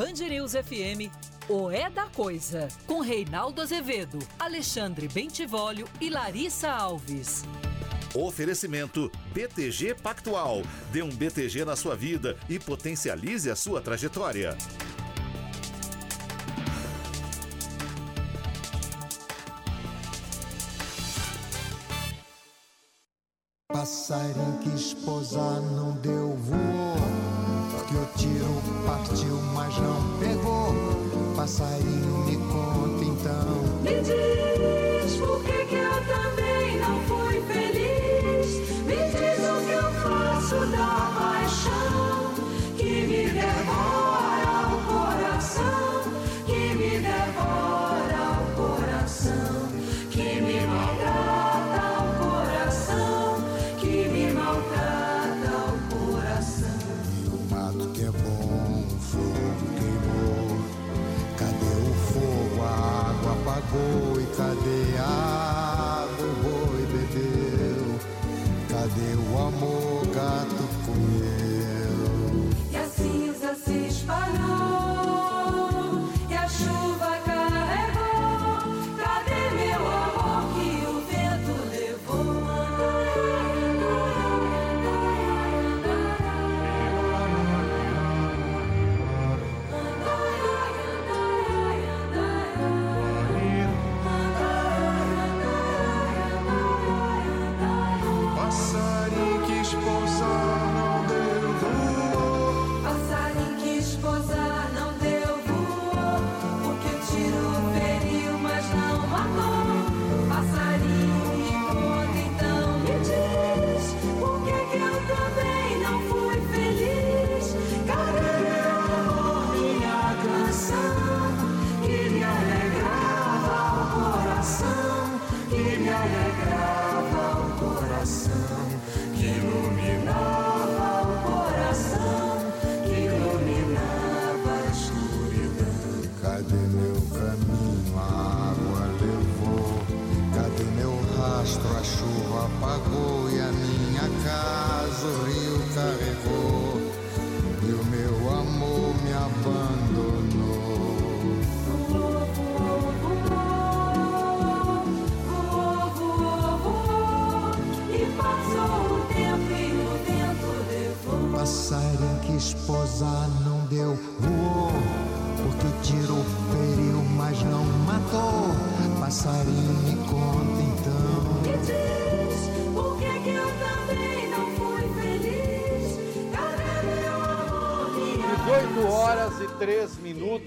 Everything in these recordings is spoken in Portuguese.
Band News FM, o É da Coisa, com Reinaldo Azevedo, Alexandre Bentivolio e Larissa Alves. Oferecimento BTG Pactual. Dê um BTG na sua vida e potencialize a sua trajetória. Passarinho que esposa não deu voou, porque o tiro partiu, mas não pegou. Passarinho me conta então. Me diz por que,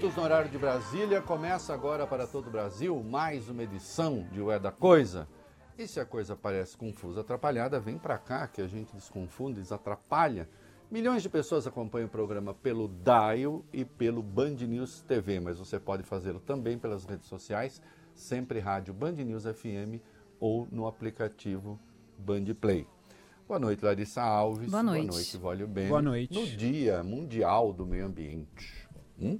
minutos no horário de Brasília. Começa agora para todo o Brasil mais uma edição de Ué da Coisa. E se a coisa parece confusa, atrapalhada, vem para cá que a gente desconfunde, desatrapalha. Milhões de pessoas acompanham o programa pelo Dial e pelo Band News TV, mas você pode fazê-lo também pelas redes sociais, sempre rádio Band News FM ou no aplicativo Band Play. Boa noite, Larissa Alves. Boa noite. Boa noite, Vólio Bene. Boa noite. No Dia Mundial do Meio Ambiente, hum,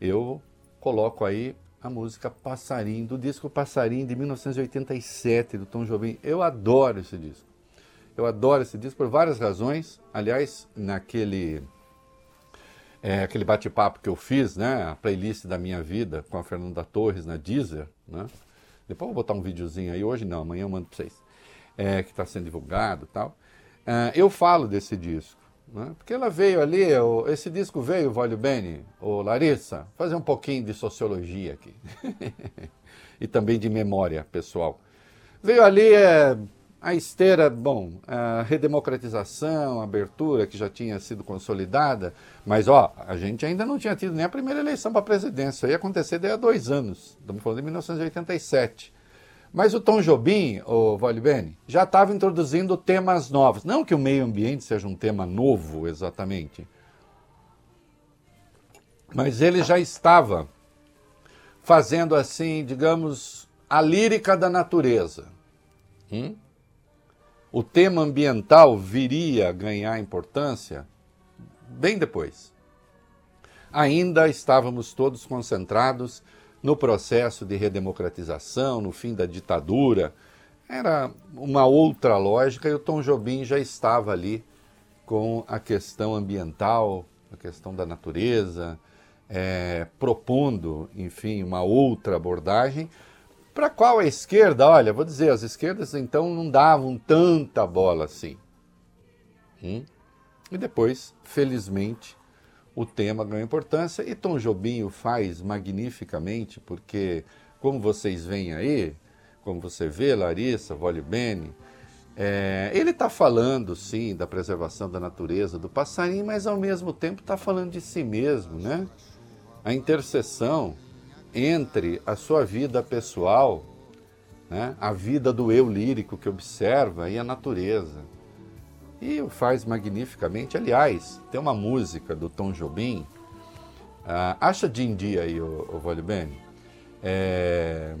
eu coloco aí a música Passarinho, do disco Passarinho de 1987, do Tom Jobim. Eu adoro esse disco. Eu adoro esse disco por várias razões. Aliás, naquele é, aquele bate-papo que eu fiz, né, a playlist da minha vida com a Fernanda Torres na Deezer, né? Depois eu vou botar um videozinho aí, hoje não, amanhã eu mando para vocês. é, que está sendo divulgado tal. Ah, eu falo desse disco, né? porque ela veio ali, esse disco veio, Vólio Bene, ou Larissa, fazer um pouquinho de sociologia aqui. e também de memória pessoal. Veio ali é, a esteira, bom, a redemocratização, a abertura que já tinha sido consolidada, mas ó, a gente ainda não tinha tido nem a primeira eleição para presidência, isso ia acontecer daí há dois anos, estamos falando de 1987. Mas o Tom Jobim, o Vale Bene, já estava introduzindo temas novos. Não que o meio ambiente seja um tema novo exatamente, mas ele já estava fazendo assim, digamos, a lírica da natureza. Hum? O tema ambiental viria a ganhar importância bem depois. Ainda estávamos todos concentrados no processo de redemocratização, no fim da ditadura. Era uma outra lógica e o Tom Jobim já estava ali com a questão ambiental, a questão da natureza, é, propondo, enfim, uma outra abordagem, para a qual a esquerda, olha, vou dizer, as esquerdas então não davam tanta bola assim. Hum? E depois, felizmente, o tema ganhou importância e Tom Jobim o faz magnificamente, porque, como vocês veem aí, como você vê, Larissa, Vole Bene, é, ele está falando, sim, da preservação da natureza, do passarinho, mas ao mesmo tempo está falando de si mesmo, né? A interseção entre a sua vida pessoal, né? a vida do eu lírico que observa e a natureza. E o faz magnificamente. Aliás, tem uma música do Tom Jobim, ah, acha Dindi aí, o, o Vole Bene, é,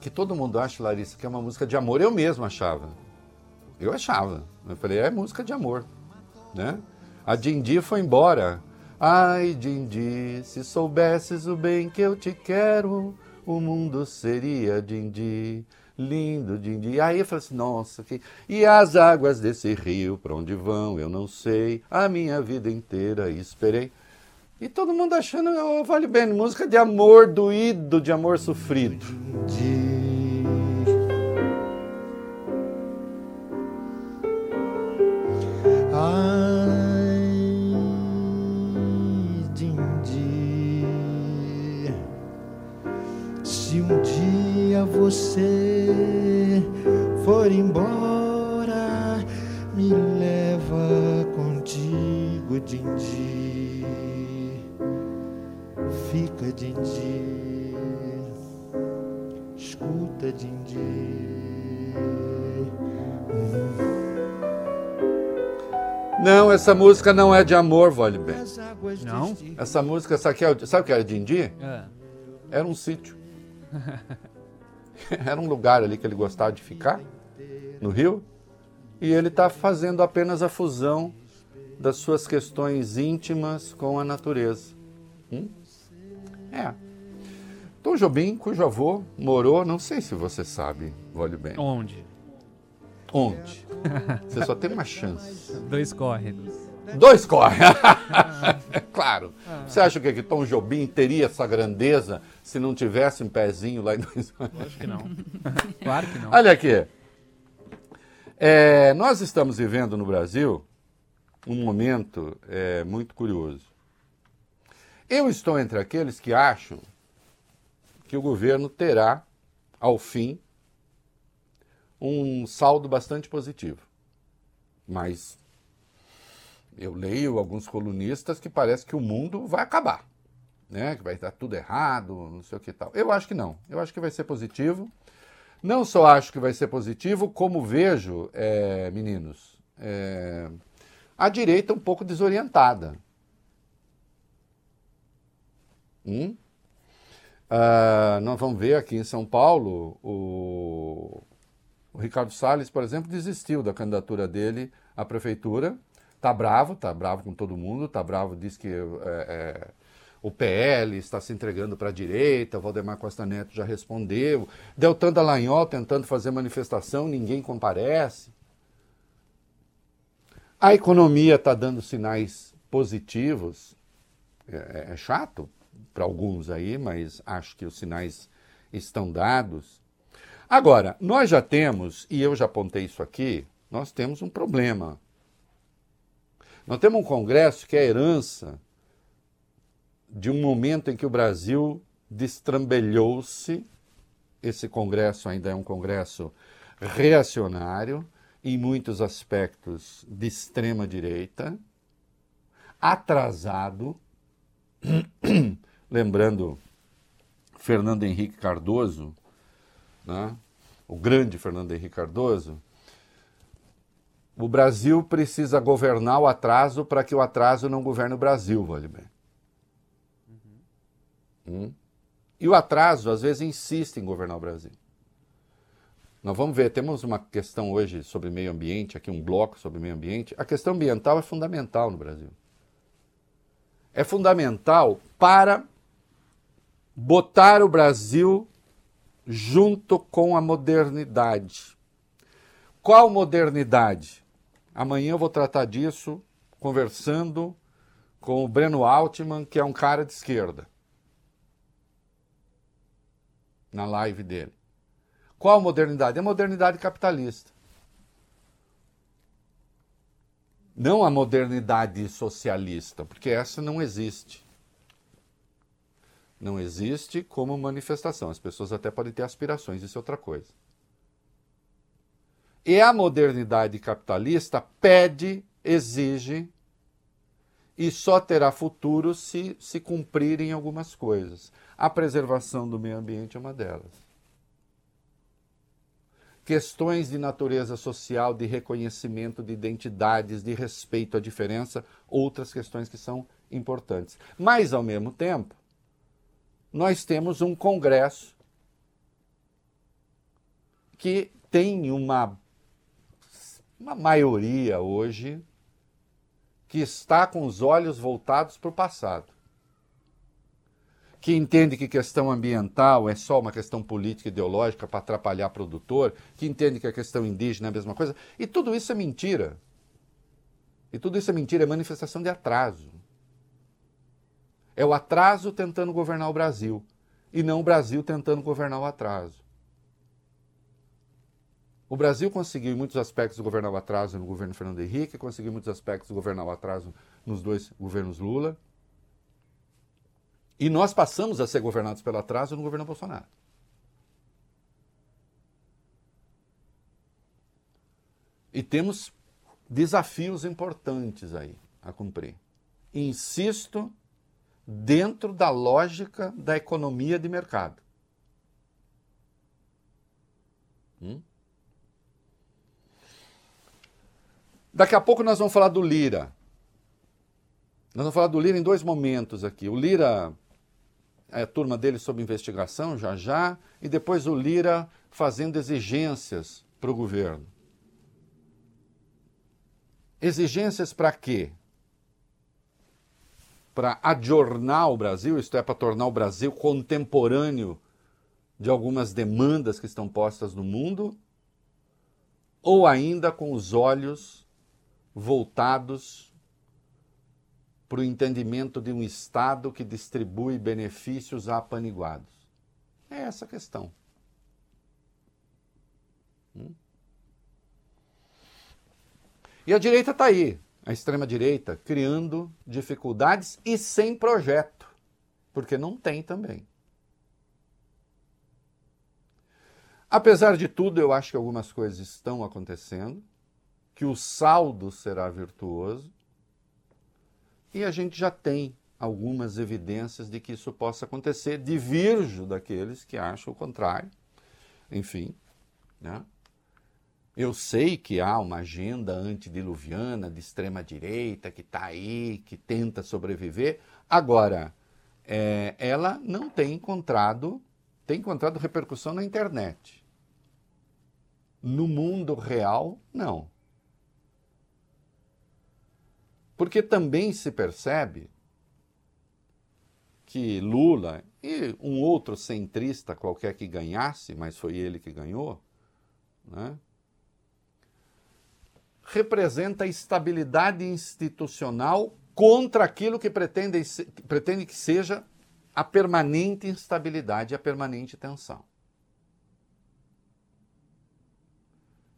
que todo mundo acha, Larissa, que é uma música de amor. Eu mesmo achava. Eu achava. Eu falei, é música de amor. Né? A Dindi foi embora. Ai, Dindi, se soubesses o bem que eu te quero, o mundo seria Dindi. Lindo, Dindi. Aí eu falei assim, nossa, que... e as águas desse rio, para onde vão, eu não sei. A minha vida inteira esperei. E todo mundo achando, oh, vale bem, música de amor doído, de amor sofrido. Ai, você for embora, me leva contigo, Dindi. Fica, Dindi, escuta, Dindi. Não, essa música não é de amor, Vale bem. As águas Não? Essa música, essa aqui é, sabe o que era Dindi? É. Era um sítio. Era um lugar ali que ele gostava de ficar, no Rio, e ele está fazendo apenas a fusão das suas questões íntimas com a natureza. Hum? É. Tom Jobim, cujo avô morou, não sei se você sabe, olhe bem. Onde? Onde? Você só tem uma chance. Dois córregos. Dois corre. claro. Você acha que, que Tom Jobim teria essa grandeza se não tivesse um pezinho lá em dois Acho que não. Claro que não. Olha aqui. É, nós estamos vivendo no Brasil um momento é, muito curioso. Eu estou entre aqueles que acham que o governo terá, ao fim, um saldo bastante positivo. Mas eu leio alguns colunistas que parece que o mundo vai acabar, né? Que vai estar tudo errado, não sei o que tal. Eu acho que não. Eu acho que vai ser positivo. Não só acho que vai ser positivo, como vejo, é, meninos, é, a direita um pouco desorientada. Hum? Ah, nós vamos ver aqui em São Paulo, o, o Ricardo Salles, por exemplo, desistiu da candidatura dele à prefeitura. Tá bravo, tá bravo com todo mundo, tá bravo, diz que é, é, o PL está se entregando para a direita, Valdemar Costa Neto já respondeu, Deltan Dallagnol tentando fazer manifestação, ninguém comparece. A economia está dando sinais positivos, é, é chato para alguns aí, mas acho que os sinais estão dados. Agora, nós já temos, e eu já apontei isso aqui, nós temos um problema. Nós temos um Congresso que é herança de um momento em que o Brasil destrambelhou-se. Esse Congresso ainda é um Congresso reacionário, em muitos aspectos de extrema direita, atrasado. Lembrando Fernando Henrique Cardoso, né? o grande Fernando Henrique Cardoso, o Brasil precisa governar o atraso para que o atraso não governe o Brasil, vale bem. Uhum. Hum? E o atraso, às vezes, insiste em governar o Brasil. Nós vamos ver, temos uma questão hoje sobre meio ambiente, aqui um bloco sobre meio ambiente. A questão ambiental é fundamental no Brasil. É fundamental para botar o Brasil junto com a modernidade. Qual modernidade? Amanhã eu vou tratar disso conversando com o Breno Altman, que é um cara de esquerda, na live dele. Qual modernidade? É a modernidade capitalista. Não a modernidade socialista, porque essa não existe. Não existe como manifestação. As pessoas até podem ter aspirações, isso é outra coisa. E a modernidade capitalista pede, exige e só terá futuro se se cumprirem algumas coisas. A preservação do meio ambiente é uma delas questões de natureza social, de reconhecimento de identidades, de respeito à diferença, outras questões que são importantes. Mas, ao mesmo tempo, nós temos um Congresso que tem uma, uma maioria hoje que está com os olhos voltados para o passado que entende que questão ambiental é só uma questão política ideológica para atrapalhar produtor, que entende que a questão indígena é a mesma coisa. E tudo isso é mentira. E tudo isso é mentira, é manifestação de atraso. É o atraso tentando governar o Brasil, e não o Brasil tentando governar o atraso. O Brasil conseguiu, em muitos aspectos, governar o atraso no governo Fernando Henrique, conseguiu, em muitos aspectos, governar o atraso nos dois governos Lula. E nós passamos a ser governados pelo atraso no governo Bolsonaro. E temos desafios importantes aí a cumprir. Insisto, dentro da lógica da economia de mercado. Hum? Daqui a pouco nós vamos falar do Lira. Nós vamos falar do Lira em dois momentos aqui. O Lira a turma dele sob investigação já já, e depois o Lira fazendo exigências para o governo. Exigências para quê? Para adjornar o Brasil, isto é, para tornar o Brasil contemporâneo de algumas demandas que estão postas no mundo, ou ainda com os olhos voltados para o entendimento de um Estado que distribui benefícios a apaniguados? É essa a questão. Hum? E a direita está aí, a extrema-direita, criando dificuldades e sem projeto, porque não tem também. Apesar de tudo, eu acho que algumas coisas estão acontecendo, que o saldo será virtuoso, e a gente já tem algumas evidências de que isso possa acontecer, divirjo daqueles que acham o contrário. Enfim, né? Eu sei que há uma agenda antediluviana de extrema direita que está aí, que tenta sobreviver. Agora, é, ela não tem encontrado, tem encontrado repercussão na internet. No mundo real, não. Porque também se percebe que Lula e um outro centrista qualquer que ganhasse, mas foi ele que ganhou, né, representa a estabilidade institucional contra aquilo que pretende, pretende que seja a permanente instabilidade, a permanente tensão.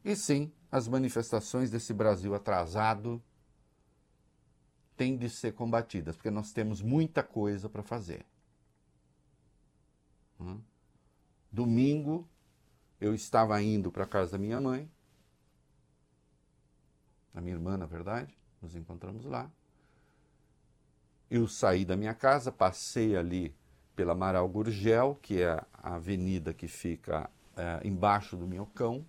E sim, as manifestações desse Brasil atrasado têm de ser combatidas, porque nós temos muita coisa para fazer. Hum? Domingo, eu estava indo para a casa da minha mãe, a minha irmã, na verdade, nos encontramos lá. Eu saí da minha casa, passei ali pela Amaral Gurgel, que é a avenida que fica é, embaixo do Minhocão.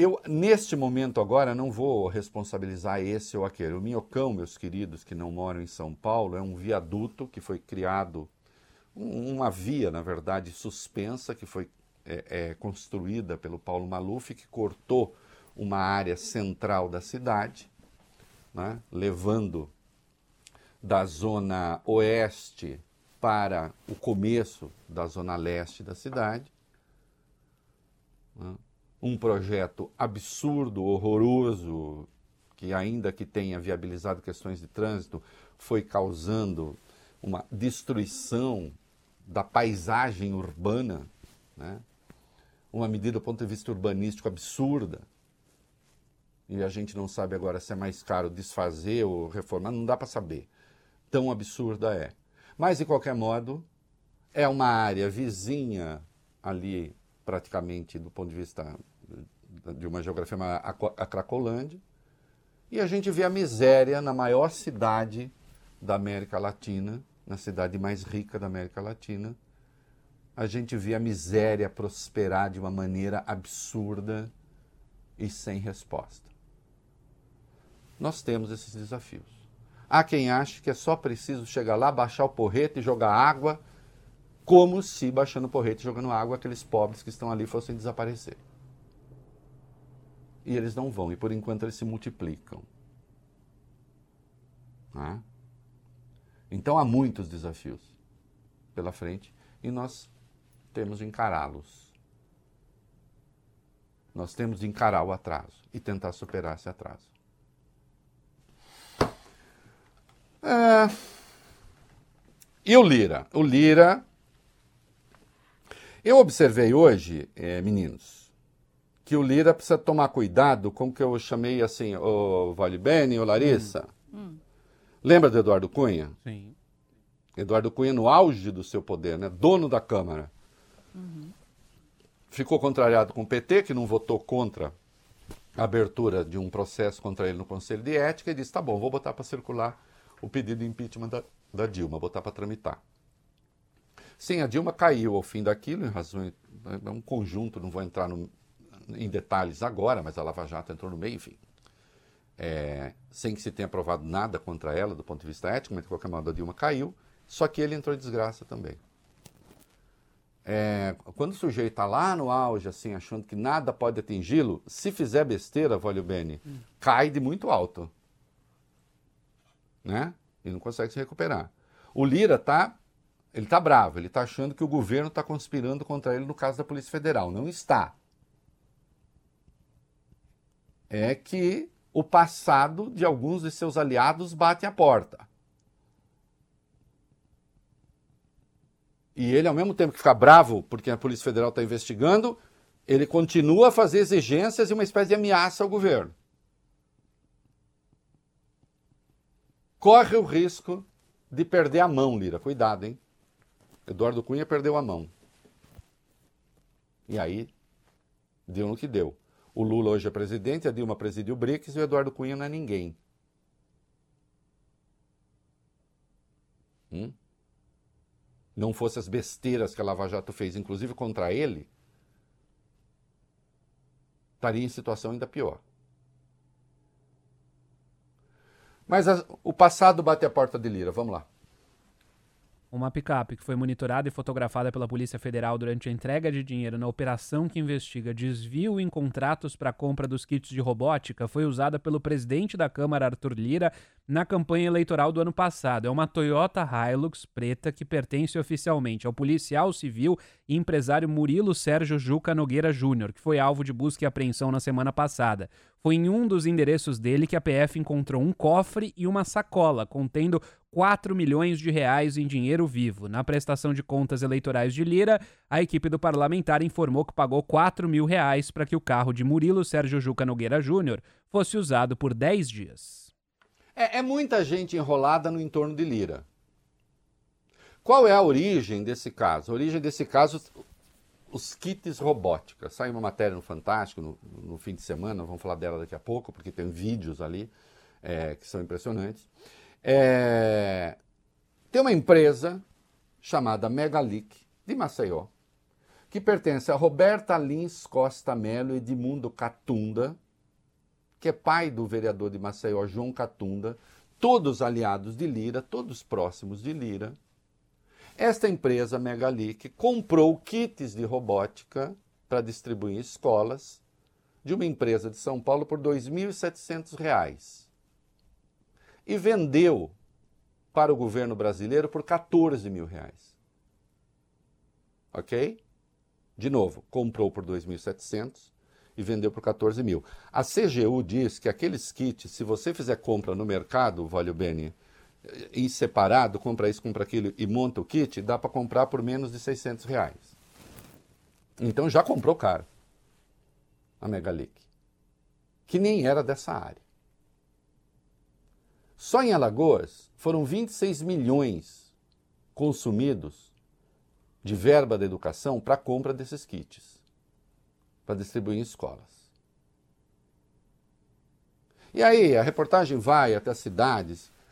Eu, neste momento agora, não vou responsabilizar esse ou aquele. O Minhocão, meus queridos que não moram em São Paulo, é um viaduto que foi criado, uma via, na verdade, suspensa, que foi é, é, construída pelo Paulo Maluf, que cortou uma área central da cidade, né, levando da zona oeste para o começo da zona leste da cidade. Né, um projeto absurdo, horroroso, que ainda que tenha viabilizado questões de trânsito, foi causando uma destruição da paisagem urbana, né? uma medida do ponto de vista urbanístico absurda. E a gente não sabe agora se é mais caro desfazer ou reformar, não dá para saber. Tão absurda é. Mas, de qualquer modo, é uma área vizinha ali, praticamente, do ponto de vista de uma geografia, a Cracolândia, e a gente vê a miséria na maior cidade da América Latina, na cidade mais rica da América Latina, a gente vê a miséria prosperar de uma maneira absurda e sem resposta. Nós temos esses desafios. Há quem ache que é só preciso chegar lá, baixar o porrete e jogar água, como se baixando porrete e jogando água aqueles pobres que estão ali fossem desaparecer. E eles não vão, e por enquanto eles se multiplicam. Né? Então há muitos desafios pela frente e nós temos de encará-los. Nós temos de encarar o atraso e tentar superar esse atraso. É... E o Lira? O Lira. Eu observei hoje, é, meninos, que o Lira precisa tomar cuidado com o que eu chamei assim, o Vale Bene, o Larissa. Hum. Hum. Lembra do Eduardo Cunha? Sim. Eduardo Cunha no auge do seu poder, né? dono da Câmara. Uhum. Ficou contrariado com o PT, que não votou contra a abertura de um processo contra ele no Conselho de Ética, e disse: tá bom, vou botar para circular o pedido de impeachment da, da Dilma, botar para tramitar. Sim, a Dilma caiu ao fim daquilo, em razão. É um conjunto, não vou entrar no, em detalhes agora, mas a Lava Jato entrou no meio, enfim. É, sem que se tenha provado nada contra ela do ponto de vista ético, mas de qualquer modo a Dilma caiu, só que ele entrou em desgraça também. É, quando o sujeito está lá no auge, assim, achando que nada pode atingi-lo, se fizer besteira, Volio Bene, hum. cai de muito alto. Né? E não consegue se recuperar. O Lira tá, ele tá bravo, ele está achando que o governo está conspirando contra ele no caso da Polícia Federal. Não está. É que o passado de alguns de seus aliados bate a porta. E ele, ao mesmo tempo que fica bravo porque a Polícia Federal está investigando, ele continua a fazer exigências e uma espécie de ameaça ao governo. Corre o risco de perder a mão, Lira. Cuidado, hein? Eduardo Cunha perdeu a mão. E aí, deu no que deu. O Lula hoje é presidente, a Dilma presidiu o BRICS e o Eduardo Cunha não é ninguém. Hum? não fosse as besteiras que a Lava Jato fez, inclusive contra ele, estaria em situação ainda pior. Mas a, o passado bate a porta de Lira. Vamos lá. Uma picape que foi monitorada e fotografada pela Polícia Federal durante a entrega de dinheiro na operação que investiga desvio em contratos para a compra dos kits de robótica foi usada pelo presidente da Câmara, Arthur Lira, na campanha eleitoral do ano passado. É uma Toyota Hilux preta que pertence oficialmente ao policial civil e empresário Murilo Sérgio Juca Nogueira Júnior, que foi alvo de busca e apreensão na semana passada. Foi em um dos endereços dele que a PF encontrou um cofre e uma sacola contendo 4 milhões de reais em dinheiro vivo. Na prestação de contas eleitorais de Lira, a equipe do parlamentar informou que pagou 4 mil reais para que o carro de Murilo Sérgio Juca Nogueira Júnior fosse usado por 10 dias. É, é muita gente enrolada no entorno de Lira. Qual é a origem desse caso? A origem desse caso, os kits robótica. Sai uma matéria no Fantástico no, no, fim de semana, vamos falar dela daqui a pouco, porque tem vídeos ali é, que são impressionantes. É, tem uma empresa chamada Megalic, de Maceió, que pertence a Roberta Lins Costa Melo e Edmundo Catunda, que é pai do vereador de Maceió, João Catunda, todos aliados de Lira, todos próximos de Lira, esta empresa Megalic comprou kits de robótica para distribuir em escolas de uma empresa de São Paulo por R$ 2.700 e vendeu para o governo brasileiro por 14 mil reais. Ok? De novo, comprou por 2.700 e vendeu por 14 mil. A CGU diz que aqueles kits, se você fizer compra no mercado, Valeu Beni, em separado, compra isso, compra aquilo e monta o kit, dá para comprar por menos de 600 reais. Então já comprou caro a Megalic, que nem era dessa área. Só em Alagoas foram 26 milhões consumidos de verba da educação para compra desses kits, para distribuir em escolas. E aí, a reportagem vai até as cidades,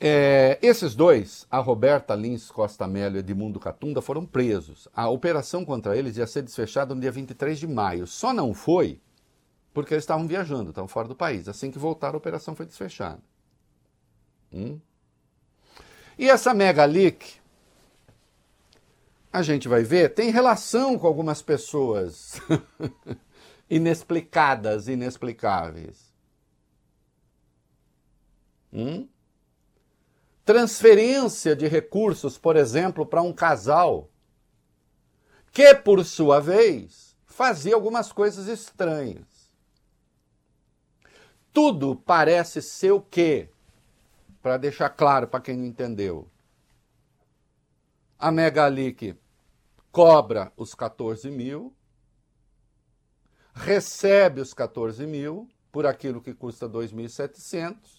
É, esses dois, a Roberta Lins Costa Melo e Edmundo Catunda, foram presos. A operação contra eles ia ser desfechada no dia 23 de maio. Só não foi porque eles estavam viajando, estavam fora do país. Assim que voltaram, a operação foi desfechada. Hum? E essa Mega Leak, a gente vai ver, tem relação com algumas pessoas inexplicadas, inexplicáveis. Hum? Transferência de recursos, por exemplo, para um casal que, por sua vez, fazia algumas coisas estranhas. Tudo parece ser o quê? Para deixar claro para quem não entendeu. A Megalic cobra os 14 mil, recebe os 14 mil por aquilo que custa 2.700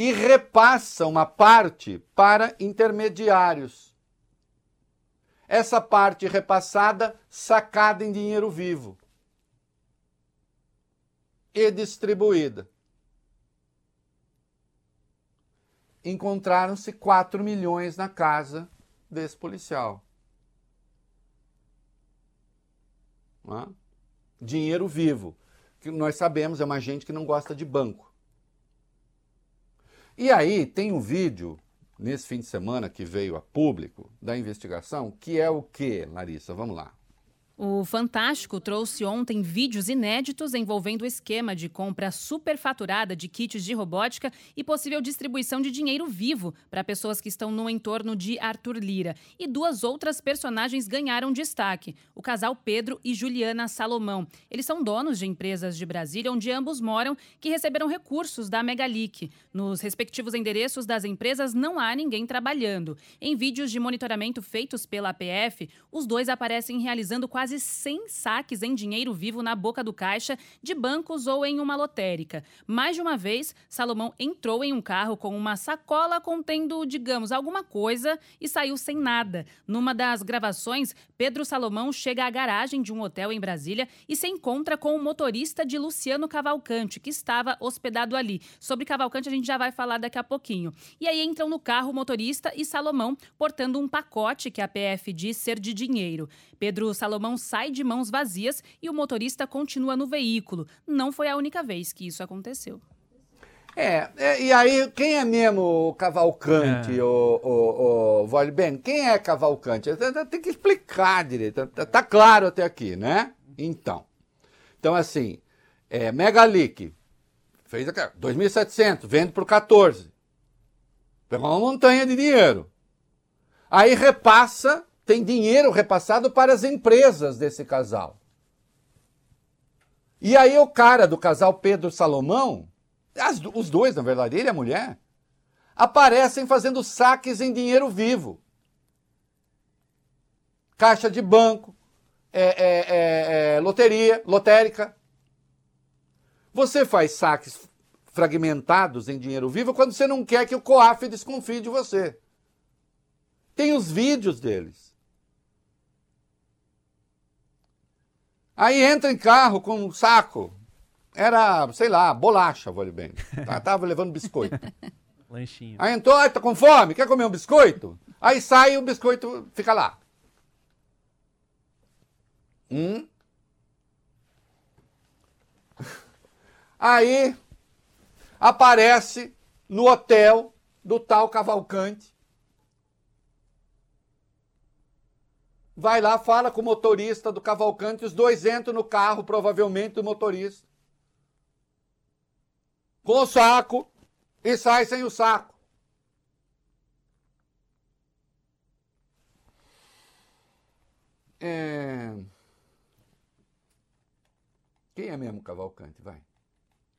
e repassa uma parte para intermediários. Essa parte repassada sacada em dinheiro vivo e distribuída. Encontraram-se 4 milhões na casa desse policial. Dinheiro vivo, que nós sabemos é uma gente que não gosta de banco. E aí tem um vídeo nesse fim de semana que veio a público da investigação, que é o que, Larissa? Vamos lá. O Fantástico trouxe ontem vídeos inéditos envolvendo o esquema de compra superfaturada de kits de robótica e possível distribuição de dinheiro vivo para pessoas que estão no entorno de Arthur Lira. E duas outras personagens ganharam destaque: o casal Pedro e Juliana Salomão. Eles são donos de empresas de Brasília, onde ambos moram, que receberam recursos da Megalic. Nos respectivos endereços das empresas não há ninguém trabalhando. Em vídeos de monitoramento feitos pela APF, os dois aparecem realizando quase 100 saques em dinheiro vivo na boca do caixa de bancos ou em uma lotérica. Mais de uma vez, Salomão entrou em um carro com uma sacola contendo, digamos, alguma coisa e saiu sem nada. Numa das gravações, Pedro Salomão chega à garagem de um hotel em Brasília e se encontra com o motorista de Luciano Cavalcante, que estava hospedado ali. Sobre Cavalcante a gente já vai falar daqui a pouquinho. E aí entram no carro o motorista e Salomão portando um pacote que a PF diz ser de dinheiro. Pedro Salomão sai de mãos vazias e o motorista continua no veículo. Não foi a única vez que isso aconteceu. É, é, e aí, quem é mesmo o Cavalcante, É. o, o, o Vale Ben? Quem é Cavalcante? Tem que explicar direito. Tá, tá claro até aqui, né? Então. Então, assim, é, Megalic fez aqui, 2.700, vende por 14. Pegou uma montanha de dinheiro. Aí repassa, tem dinheiro repassado para as empresas desse casal. E aí o cara do casal Pedro Salomão, as- os dois, na verdade, ele e a mulher, aparecem fazendo saques em dinheiro vivo. Caixa de banco, é, é, é, é, loteria, lotérica. Você faz saques fragmentados em dinheiro vivo quando você não quer que o COAF desconfie de você. Tem os vídeos deles. Aí entra em carro com um saco. Era, sei lá, bolacha, vale bem. Tá- Tava levando biscoito. Lanchinho. Aí entrou, ai, tá com fome? Quer comer um biscoito? Aí sai e o biscoito fica lá. Hum? Aí aparece no hotel do tal Cavalcante. Vai lá, fala com o motorista do Cavalcante, os dois entram no carro, provavelmente do motorista. Com o saco e sai sem o saco. É... Quem é mesmo Cavalcante? Vai.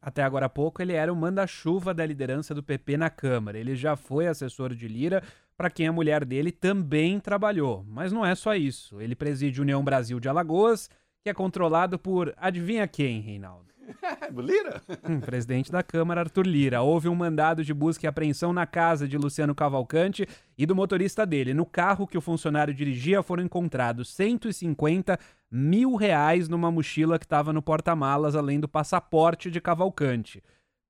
Até agora há pouco, ele era o manda-chuva da liderança do PP na Câmara. Ele já foi assessor de Lira, para quem a mulher dele também trabalhou. Mas não é só isso. Ele preside União Brasil de Alagoas, que é controlado por adivinha quem, Reinaldo? Lira? Hum, presidente da Câmara, Arthur Lira. Houve um mandado de busca e apreensão na casa de Luciano Cavalcante e do motorista dele. No carro que o funcionário dirigia foram encontrados 150 mil reais numa mochila que estava no porta-malas, além do passaporte de Cavalcante.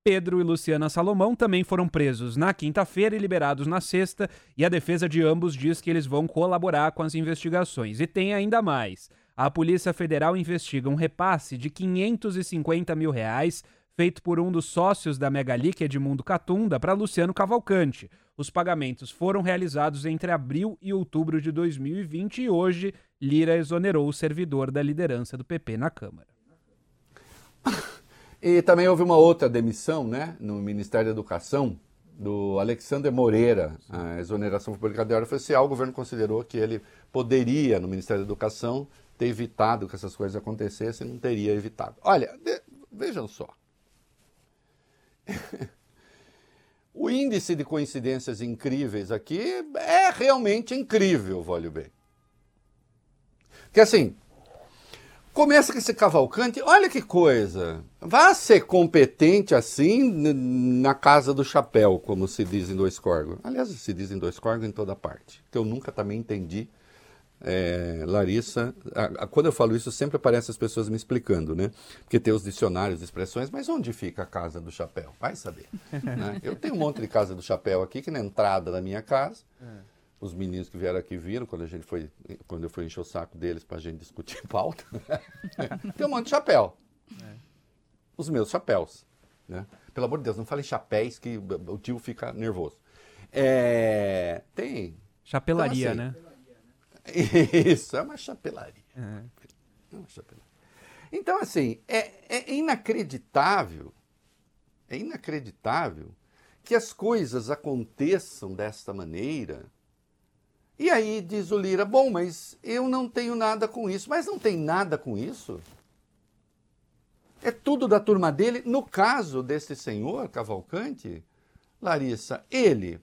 Pedro e Luciana Salomão também foram presos na quinta-feira e liberados na sexta, e a defesa de ambos diz que eles vão colaborar com as investigações. E tem ainda mais. A Polícia Federal investiga um repasse de 550 mil reais feito por um dos sócios da Megalic, Edmundo Catunda, para Luciano Cavalcante. Os pagamentos foram realizados entre abril e outubro de 2020 e hoje Lira exonerou o servidor da liderança do PP na Câmara. E também houve uma outra demissão, né, no Ministério da Educação, do Alexander Moreira. A exoneração foi de hora oficial. O governo considerou que ele poderia, no Ministério da Educação, ter evitado que essas coisas acontecessem, não teria evitado. Olha, de- vejam só. o índice de coincidências incríveis aqui é realmente incrível, Volio bem. Porque assim, Começa com esse Cavalcante, olha que coisa. Vá ser competente assim na casa do chapéu, como se diz em dois córregos. Aliás, se diz em dois córregos em toda parte. Que eu nunca também entendi. É, Larissa, a- a- quando eu falo isso, sempre aparecem as pessoas me explicando, né? Porque tem os dicionários de expressões, mas onde fica a casa do chapéu? Vai saber. né? Eu tenho um monte de casa do chapéu aqui, que na entrada da minha casa. Os meninos que vieram aqui viram quando a gente foi, quando eu fui encher o saco deles para a gente discutir pauta. Tem um monte de chapéu. Os meus chapéus. Né? Pelo amor de Deus, não fale chapéus que o tio fica nervoso. É, tem. Chapelaria, Então, né? assim, Isso, é uma chapelaria. Não, chapelão. Então, assim, é, é inacreditável, é inacreditável que as coisas aconteçam desta maneira. E aí diz o Lira, bom, mas eu não tenho nada com isso. Mas não tem nada com isso? É tudo da turma dele. No caso desse senhor Cavalcante, Larissa, ele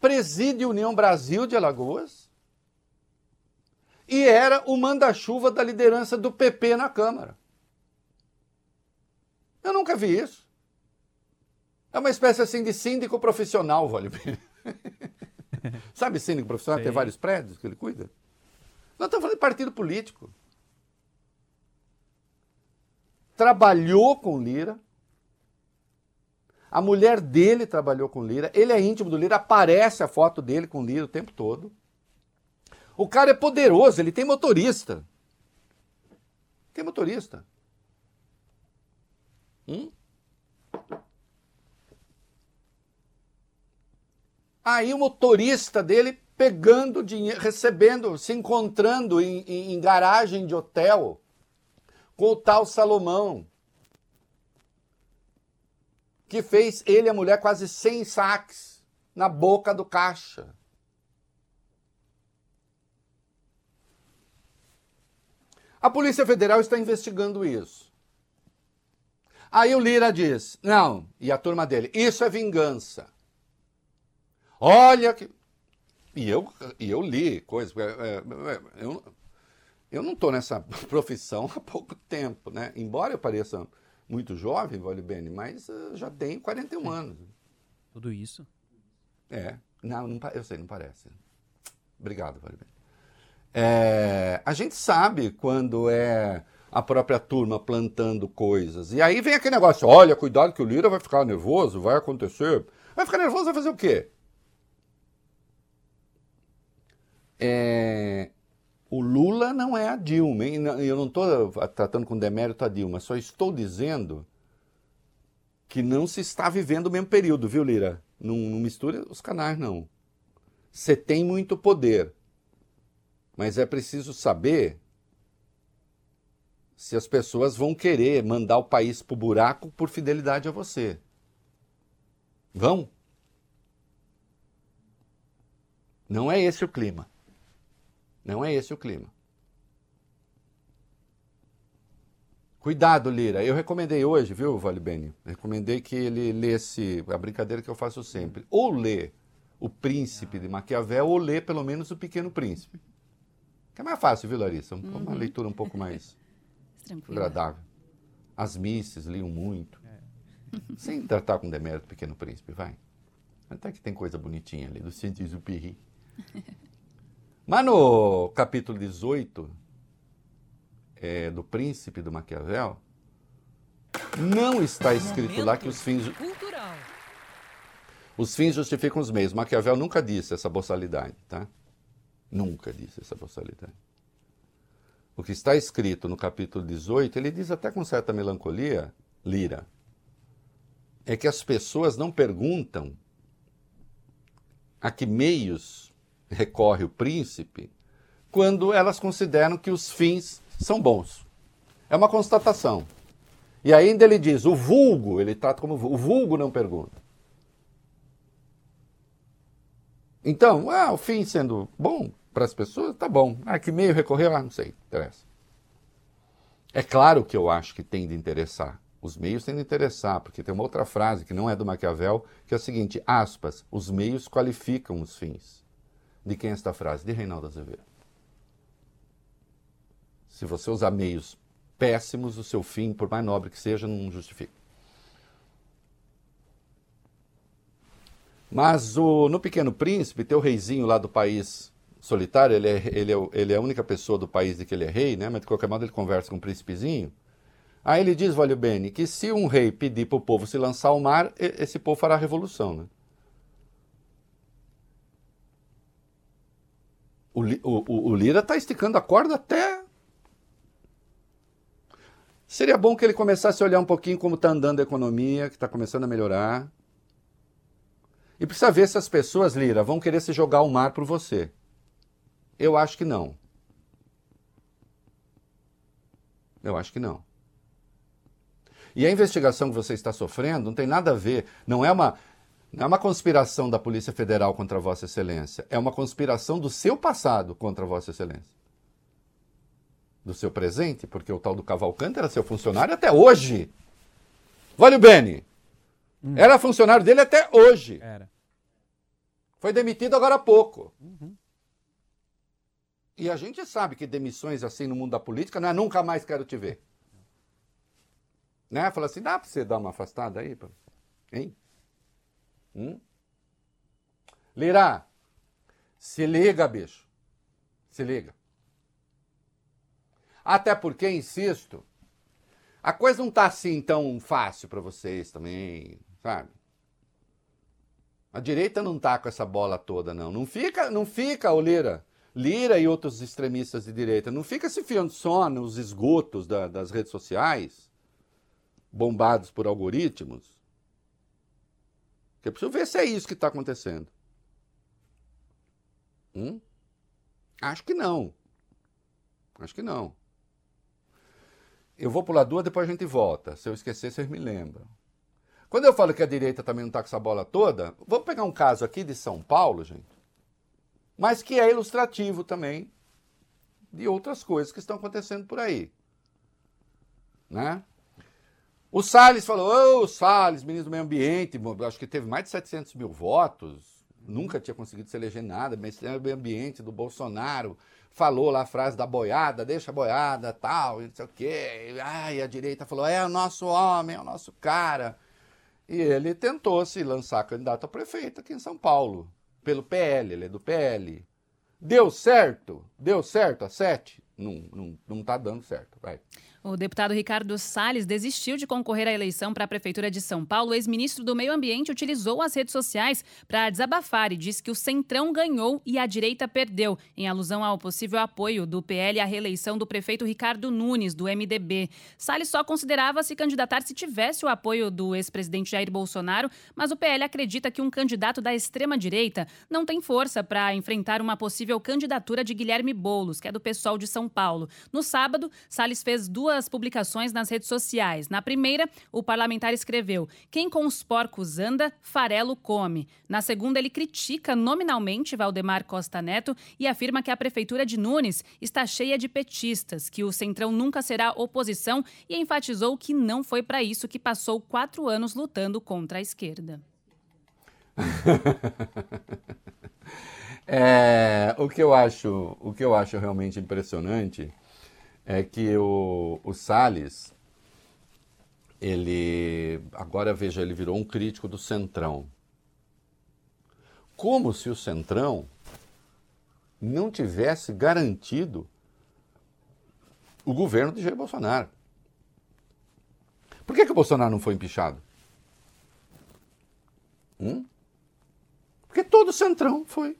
preside União Brasil de Alagoas e era o manda-chuva da liderança do PP na Câmara. Eu nunca vi isso. É uma espécie assim de síndico profissional, vale bem. Sabe síndico profissional? Sei. Tem vários prédios que ele cuida. Nós estamos falando de partido político. Trabalhou com Lira. A mulher dele trabalhou com Lira. Ele é íntimo do Lira. Aparece a foto dele com Lira o tempo todo. O cara é poderoso, ele tem motorista. Tem motorista. Hum? Aí o motorista dele pegando dinheiro, recebendo, se encontrando em, em- em garagem de hotel com o tal Salomão, que fez ele e a mulher quase 100 saques na boca do caixa. A Polícia Federal está investigando isso. Aí o Lira diz: não, e a turma dele, isso é vingança. Olha que. E eu, e eu li coisas. é, é, é, Eu, eu não estou nessa profissão há pouco tempo, né? Embora eu pareça muito jovem, Vale Bene, mas eh, já tenho 41 anos. Tudo isso? É. Não, não eu sei, não parece. Obrigado, Vale Bene. É, a gente sabe quando é a própria turma plantando coisas. E aí vem aquele negócio: olha, cuidado que o Lira vai ficar nervoso, vai acontecer. Vai ficar nervoso, vai fazer o quê? É, o Lula não é a Dilma, hein? Eu não estou tratando com demérito a Dilma, só estou dizendo que não se está vivendo o mesmo período, viu, Lira? Não, não misture os canais, não. Você tem muito poder, mas é preciso saber se as pessoas vão querer mandar o país pro buraco por fidelidade a você. Vão? Não é esse o clima. Não é esse o clima. Cuidado, Lira. Eu recomendei hoje, viu, Vale Bene? Recomendei que ele lesse a brincadeira que eu faço sempre. Ou lê O Príncipe de Maquiavel, ou lê pelo menos O Pequeno Príncipe. Que é mais fácil, viu, Larissa? Um- Uma Uhum. leitura um pouco mais Tranquilo. agradável. As misses liam muito. Sem tratar com demérito Pequeno Príncipe, vai. Até que tem coisa bonitinha ali, do Saint-Exupéry. Mas no capítulo 18 é, do Príncipe do Maquiavel, não está escrito lá que os fins, Cultural. os fins justificam os meios. Maquiavel nunca disse essa boçalidade, tá? Nunca disse essa boçalidade. O que está escrito no capítulo 18, ele diz até com certa melancolia, Lira, é que as pessoas não perguntam a que meios recorre o príncipe quando elas consideram que os fins são bons. É uma constatação. E ainda ele diz, o vulgo, ele trata como o vulgo não pergunta. Então, ah, o fim sendo bom para as pessoas, tá bom. Ah, que meio recorreu? Ah, não sei, interessa. É claro que eu acho que tem de interessar. Os meios têm de interessar, porque tem uma outra frase que não é do Maquiavel, que é a seguinte, aspas, os meios qualificam os fins. De quem é esta frase? De Reinaldo Azevedo. Se você usar meios péssimos, o seu fim, por mais nobre que seja, não justifica. Mas o, no Pequeno Príncipe, teu reizinho lá do país solitário, ele é, ele, é, ele é a única pessoa do país de que ele é rei, né? mas de qualquer modo ele conversa com o príncipezinho. Aí ele diz, Valio Bene, que se um rei pedir para o povo se lançar ao mar, esse povo fará revolução. Né? O, o- o Lira está esticando a corda até. Seria bom que ele começasse a olhar um pouquinho como está andando a economia, que está começando a melhorar. E precisa ver se as pessoas, Lira, vão querer se jogar ao mar por você. Eu acho que não. Eu acho que não. E a investigação que você está sofrendo não tem nada a ver, não é uma, não é uma conspiração da Polícia Federal contra Vossa Excelência, é uma conspiração do seu passado contra Vossa Excelência. Do seu presente, porque o tal do Cavalcante era seu funcionário até hoje. Vale o Bene. Era funcionário dele até hoje. Era. Foi demitido agora há pouco. E a gente sabe que demissões assim no mundo da política não é nunca mais quero te ver. Né? Fala assim, dá pra você dar uma afastada aí? Hein? Hum? Lira, se liga, bicho. Se liga. Até porque, insisto, a coisa não tá assim tão fácil para vocês também, sabe? A direita não tá com essa bola toda, não. Não fica, não fica, ô Lira. Lira e outros extremistas de direita, não fica se fiando só nos esgotos da- das redes sociais, bombados por algoritmos. Que eu preciso ver se é isso que está acontecendo. Hum? Acho que não. Acho que não. Eu vou pular duas, depois a gente volta. Se eu esquecer, vocês me lembram. Quando eu falo que a direita também não está com essa bola toda, vamos pegar um caso aqui de São Paulo, gente, mas que é ilustrativo também de outras coisas que estão acontecendo por aí. Né? O Salles falou, ô Salles, ministro do Meio Ambiente, acho que teve mais de 700 mil votos, nunca tinha conseguido se eleger nada, ministro do Meio Ambiente do Bolsonaro, falou lá a frase da boiada, deixa a boiada, tal, não sei o quê. Ai, a direita falou, é o nosso homem, é o nosso cara. E ele tentou se lançar candidato a prefeito aqui em São Paulo, pelo PL, ele é do PL. Deu certo? Deu certo a sete? Não, não, não tá dando certo, vai. O deputado Ricardo Salles desistiu de concorrer à eleição para a Prefeitura de São Paulo. O ex-ministro do Meio Ambiente utilizou as redes sociais para desabafar e disse que o Centrão ganhou e a direita perdeu, em alusão ao possível apoio do PL à reeleição do prefeito Ricardo Nunes, do MDB. Salles só considerava se candidatar se tivesse o apoio do ex-presidente Jair Bolsonaro, mas o PL acredita que um candidato da extrema-direita não tem força para enfrentar uma possível candidatura de Guilherme Boulos, que é do PSOL de São Paulo. No sábado, Salles fez duas publicações nas redes sociais. Na primeira, o parlamentar escreveu: Quem com os porcos anda, farelo come. Na segunda, ele critica nominalmente Valdemar Costa Neto e afirma que a prefeitura de Nunes está cheia de petistas, que o Centrão nunca será oposição e enfatizou que não foi para isso que passou quatro anos lutando contra a esquerda. É, o que eu acho, o que eu acho realmente impressionante é que o, o Salles, ele agora veja, ele virou um crítico do Centrão. Como se o Centrão não tivesse garantido o governo de Jair Bolsonaro. Por que, que o Bolsonaro não foi empichado? Hum? Porque todo o Centrão foi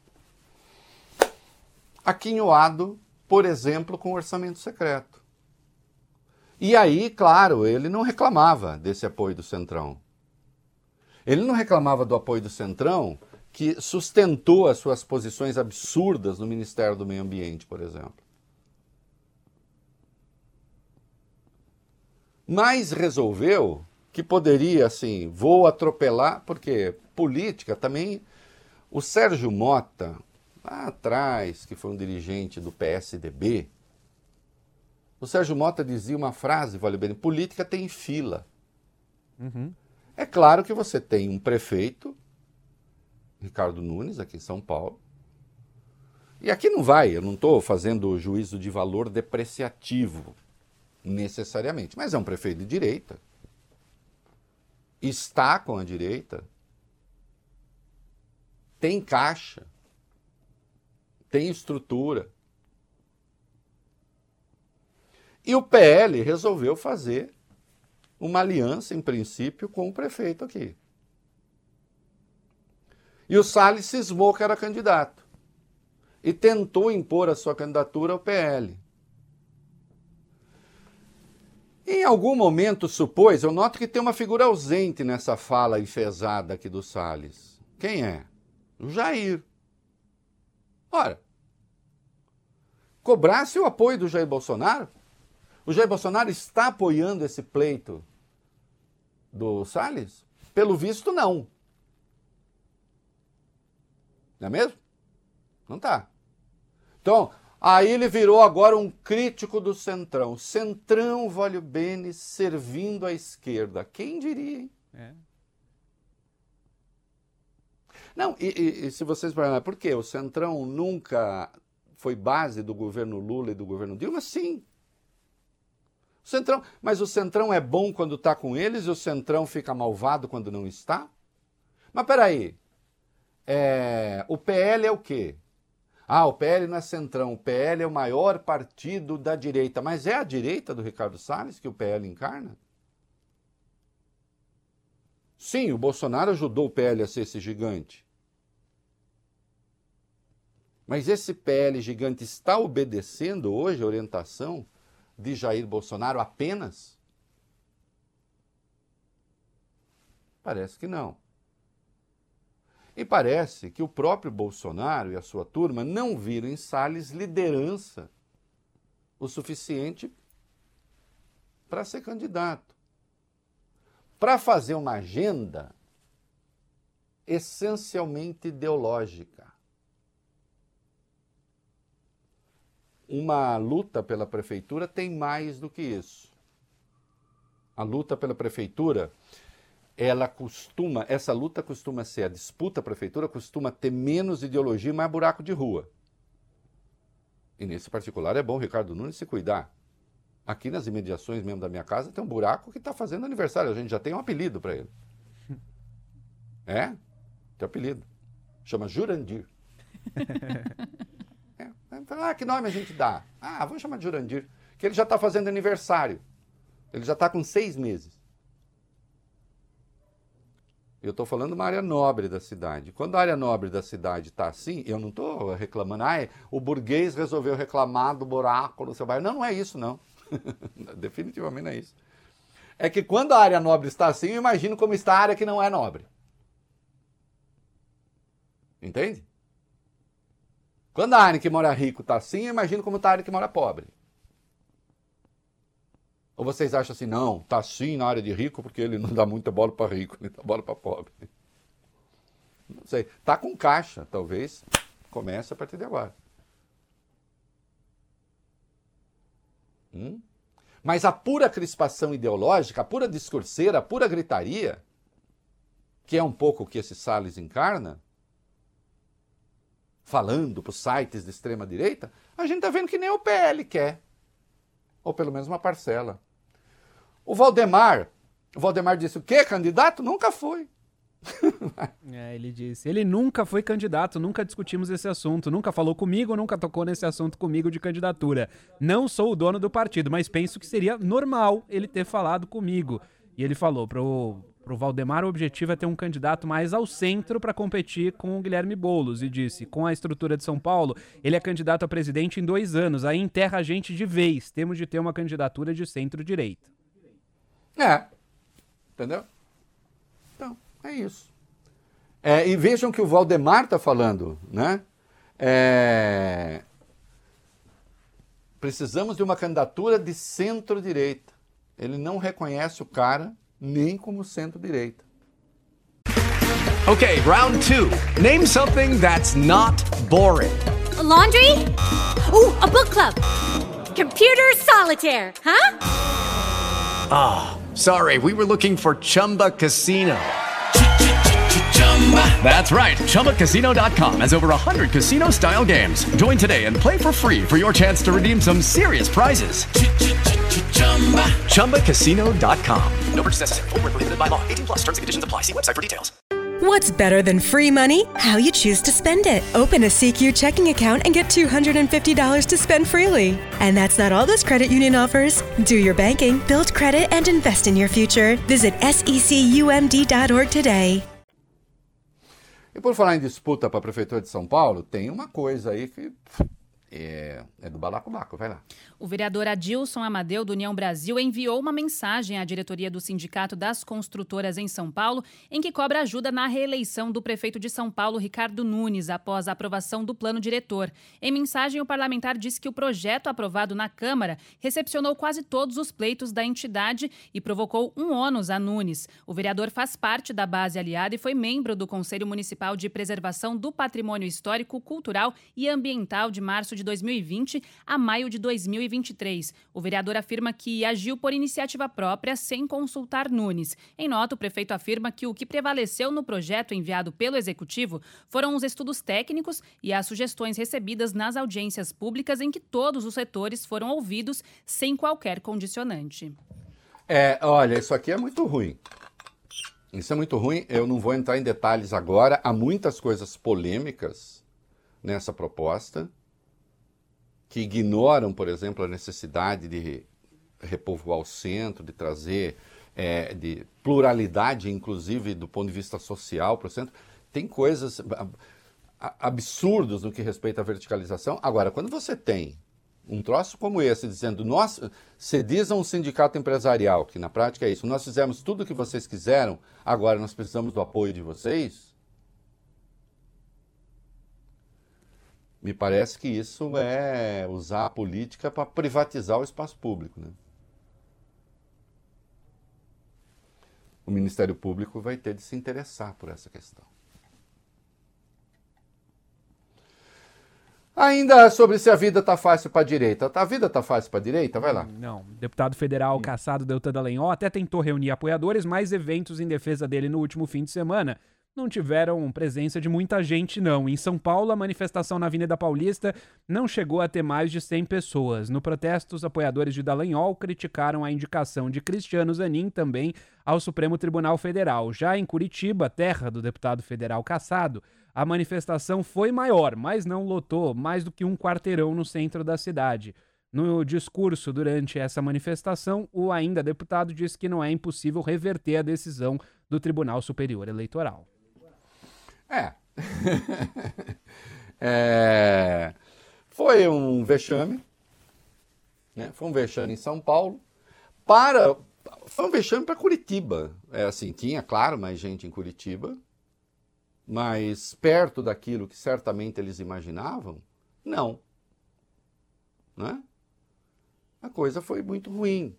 aquinhoado, por exemplo, com orçamento secreto. E aí, claro, ele não reclamava desse apoio do Centrão. Ele não reclamava do apoio do Centrão que sustentou as suas posições absurdas no Ministério do Meio Ambiente, por exemplo. Mas resolveu que poderia, assim, vou atropelar, porque política também. O Sérgio Mota, lá atrás, que foi um dirigente do PSDB, o Sérgio Mota dizia uma frase, vale bem, política tem fila. Uhum. É claro que você tem um prefeito, Ricardo Nunes, aqui em São Paulo, e aqui não vai, eu não estou fazendo juízo de valor depreciativo, necessariamente, mas é um prefeito de direita, está com a direita, tem caixa, tem estrutura. E o PL resolveu fazer uma aliança, em princípio, com o prefeito aqui. E o Salles cismou que era candidato. E tentou impor a sua candidatura ao PL. Em algum momento supôs, eu noto que tem uma figura ausente nessa fala enfesada aqui do Salles. Quem é? O Jair. Ora, cobrasse o apoio do Jair Bolsonaro, O Jair Bolsonaro está apoiando esse pleito do Salles? Pelo visto, não. Não é mesmo? Não tá. Então, aí ele virou agora um crítico do Centrão. Centrão, Vale Bene, servindo à esquerda. Quem diria, hein? É. Não, e, e- e se vocês perguntarem, por quê? O Centrão nunca foi base do governo Lula e do governo Dilma? Sim. O Centrão, mas o Centrão é bom quando está com eles e o Centrão fica malvado quando não está? Mas peraí, é, o PL é o quê? Ah, o PL não é Centrão, o PL é o maior partido da direita, mas é a direita do Ricardo Salles que o PL encarna? Sim, o Bolsonaro ajudou o PL a ser esse gigante. Mas esse PL gigante está obedecendo hoje a orientação de Jair Bolsonaro apenas? Parece que não. E parece que o próprio Bolsonaro e a sua turma não viram em Salles liderança o suficiente para ser candidato. Para fazer uma agenda essencialmente ideológica. Uma luta pela prefeitura tem mais do que isso. A luta pela prefeitura ela costuma, essa luta costuma ser, a disputa à prefeitura costuma ter menos ideologia mais buraco de rua. E nesse particular é bom Ricardo Nunes se cuidar. Aqui nas imediações mesmo da minha casa tem um buraco que está fazendo aniversário. A gente já tem um apelido para ele. É? Tem apelido. Chama Jurandir. é. Ah, que nome a gente dá? Ah, vamos chamar de Jurandir. Que ele já está fazendo aniversário. Ele já está com seis meses. Eu estou falando de uma área nobre da cidade. Quando a área nobre da cidade está assim, eu não estou reclamando, ah, o burguês resolveu reclamar do buraco no seu bairro. Não, não é isso, não. Definitivamente não é isso. É que quando a área nobre está assim, eu imagino como está a área que não é nobre. Entende? Quando a área que mora rico está assim, eu imagino como está a área que mora pobre. Ou vocês acham assim, não, tá assim na área de rico porque ele não dá muita bola para rico, ele dá bola para pobre. Não sei. Tá com caixa, talvez comece a partir de agora. Hum? Mas a pura crispação ideológica, a pura discurseira, a pura gritaria, que é um pouco o que esse Salles encarna, falando para os sites de extrema direita, a gente está vendo que nem o PL quer ou pelo menos uma parcela. O Valdemar, o Valdemar disse o quê? Candidato? Nunca foi. É, ele disse. Ele nunca foi candidato, nunca discutimos esse assunto, nunca falou comigo, nunca tocou nesse assunto comigo de candidatura. Não sou o dono do partido, mas penso que seria normal ele ter falado comigo. E ele falou pro, pro Valdemar o objetivo é ter um candidato mais ao centro para competir com o Guilherme Boulos. E disse: com a estrutura de São Paulo, ele é candidato a presidente em dois anos. Aí enterra a gente de vez. Temos de ter uma candidatura de centro-direita. É. Entendeu? É isso. É, e vejam que o Valdemar está falando, né? É, Precisamos de uma candidatura de centro-direita. Ele não reconhece o cara nem como centro-direita. Okay, round two. Name something that's not boring. A laundry? Ooh, a book club. Computer solitaire, huh? Ah, sorry, we were looking for Chumba Casino. That's right. ChumbaCasino.com has over 100 casino style games. Join today and play for free for your chance to redeem some serious prizes. ChumbaCasino.com. No purchase necessary. Where prohibited by law. 18 plus terms and conditions apply. See website for details. What's better than free money? How you choose to spend it. Open a CQ checking account and get $250 to spend freely. And that's not all this credit union offers. Do your banking, build credit, and invest in your future. Visit secumd.org today. E por falar em disputa para a Prefeitura de São Paulo, tem uma coisa aí que é, é do balacobaco, vai lá. O vereador Adilson Amadeu, do União Brasil, enviou uma mensagem à diretoria do Sindicato das Construtoras em São Paulo, em que cobra ajuda na reeleição do prefeito de São Paulo, Ricardo Nunes, após a aprovação do plano diretor. Em mensagem, o parlamentar disse que o projeto aprovado na Câmara recepcionou quase todos os pleitos da entidade e provocou um ônus a Nunes. O vereador faz parte da base aliada e foi membro do Conselho Municipal de Preservação do Patrimônio Histórico, Cultural e Ambiental de março de 2020 a maio de 2023. O vereador afirma que agiu por iniciativa própria sem consultar Nunes. Em nota, o prefeito afirma que o que prevaleceu no projeto enviado pelo executivo foram os estudos técnicos e as sugestões recebidas nas audiências públicas em que todos os setores foram ouvidos sem qualquer condicionante. É, olha, isso aqui é muito ruim. Isso é muito ruim. Eu não vou entrar em detalhes agora. Há muitas coisas polêmicas nessa proposta que ignoram, por exemplo, a necessidade de repovoar o centro, de trazer é, de pluralidade, inclusive do ponto de vista social para o centro. Tem coisas absurdos no que respeita à verticalização. Agora, quando você tem um troço como esse, dizendo, nós, se diz a um sindicato empresarial, que na prática é isso, nós fizemos tudo o que vocês quiseram, agora nós precisamos do apoio de vocês, me parece que isso é usar a política para privatizar o espaço público. Né? O Ministério Público vai ter de se interessar por essa questão. Ainda sobre se a vida está fácil para a direita. A vida está fácil para a direita? Vai lá. Não. Deputado federal Caçado Deltan Dallagnol até tentou reunir apoiadores, mas eventos em defesa dele no último fim de semana não tiveram presença de muita gente, não. Em São Paulo, a manifestação na Avenida Paulista não chegou a ter mais de 100 pessoas. No protesto, os apoiadores de Dallagnol criticaram a indicação de Cristiano Zanin também ao Supremo Tribunal Federal. Já em Curitiba, terra do deputado federal Caçado, a manifestação foi maior, mas não lotou mais do que um quarteirão no centro da cidade. No discurso durante essa manifestação, o ainda deputado disse que não é impossível reverter a decisão do Tribunal Superior Eleitoral. É. é. Foi um vexame. Né? Foi um vexame em São Paulo. Para. Foi um vexame para Curitiba. É assim, tinha, claro, mais gente em Curitiba. Mas perto daquilo que certamente eles imaginavam, não. Né? A coisa foi muito ruim.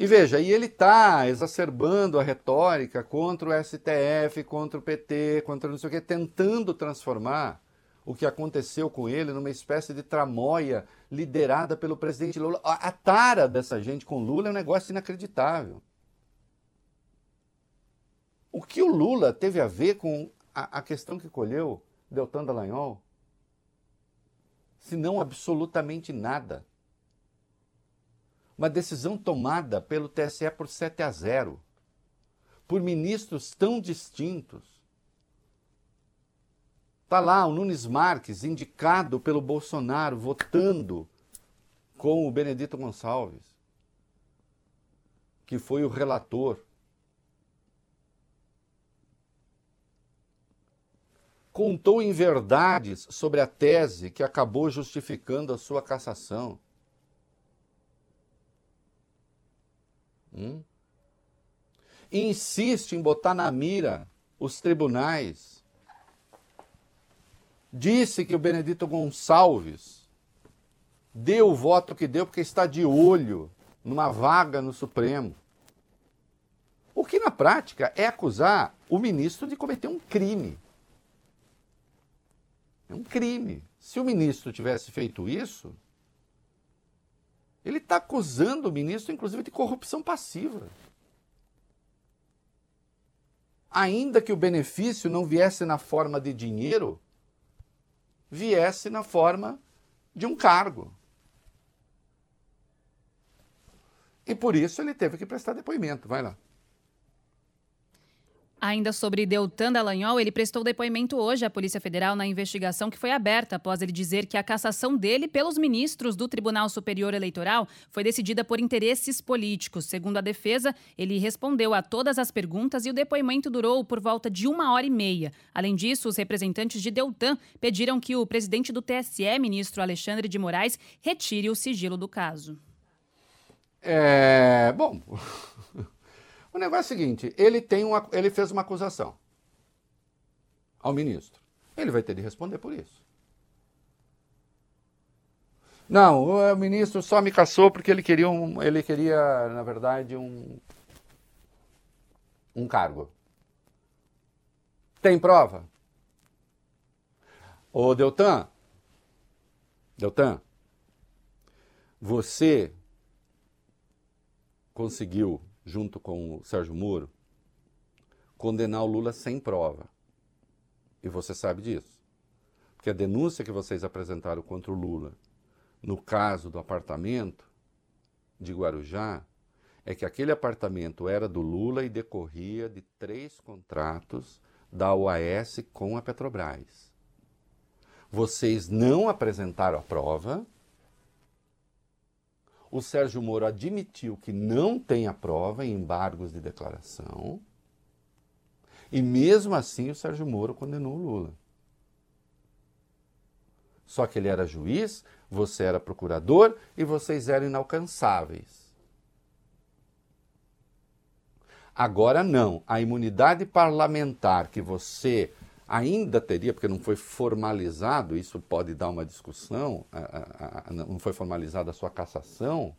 E veja, e ele está exacerbando a retórica contra o STF, contra o PT, contra não sei o quê, tentando transformar o que aconteceu com ele numa espécie de tramóia liderada pelo presidente Lula. A, tara dessa gente com Lula é um negócio inacreditável. O que o Lula teve a ver com a, a questão que colheu Deltan Dallagnol? Se não absolutamente nada uma decisão tomada pelo TSE por 7 a 0, por ministros tão distintos. Está lá o Nunes Marques, indicado pelo Bolsonaro, votando com o Benedito Gonçalves, que foi o relator. Contou em verdades sobre a tese que acabou justificando a sua cassação. Hum? Insiste em botar na mira os tribunais. Disse que o Benedito Gonçalves deu o voto que deu porque está de olho numa vaga no Supremo. O que na prática é acusar o ministro de cometer um crime. É um crime. Se o ministro tivesse feito isso, ele está acusando o ministro, inclusive, de corrupção passiva. Ainda que o benefício não viesse na forma de dinheiro, viesse na forma de um cargo. E por isso ele teve que prestar depoimento. Vai lá. Ainda sobre Deltan Dallagnol, ele prestou depoimento hoje à Polícia Federal na investigação que foi aberta após ele dizer que a cassação dele pelos ministros do Tribunal Superior Eleitoral foi decidida por interesses políticos. Segundo a defesa, ele respondeu a todas as perguntas e o depoimento durou por volta de uma hora e meia. Além disso, os representantes de Deltan pediram que o presidente do TSE, ministro Alexandre de Moraes, retire o sigilo do caso. É, bom, o negócio é o seguinte: ele, tem uma, ele fez uma acusação ao ministro. Ele vai ter de responder por isso. Não, o ministro só me caçou porque ele queria, um, ele queria na verdade, um, um cargo. Tem prova? Ô Deltan, Deltan, você conseguiu, junto com o Sérgio Moro, condenar o Lula sem prova. E você sabe disso. Porque a denúncia que vocês apresentaram contra o Lula, no caso do apartamento de Guarujá, é que aquele apartamento era do Lula e decorria de três contratos da OAS com a Petrobras. Vocês não apresentaram a prova. O Sérgio Moro admitiu que não tem a prova em embargos de declaração. E mesmo assim o Sérgio Moro condenou o Lula. Só que ele era juiz, você era procurador e vocês eram inalcançáveis. Agora não. A imunidade parlamentar que você ainda teria, porque não foi formalizado, isso pode dar uma discussão, a, a, a, não foi formalizada a sua cassação,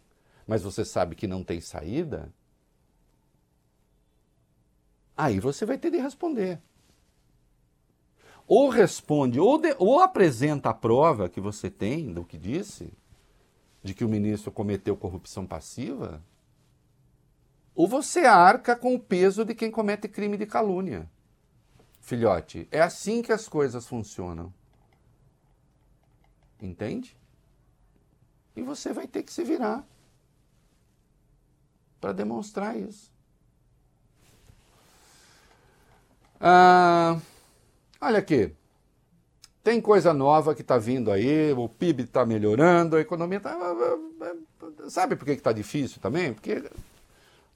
mas você sabe que não tem saída, aí você vai ter de responder. Ou responde, ou, de, ou apresenta a prova que você tem do que disse, de que o ministro cometeu corrupção passiva, ou você arca com o peso de quem comete crime de calúnia. Filhote, é assim que as coisas funcionam. Entende? E você vai ter que se virar para demonstrar isso. Ah, olha aqui. Tem coisa nova que está vindo aí, o PIB está melhorando, a economia está. Sabe por que está difícil também? Porque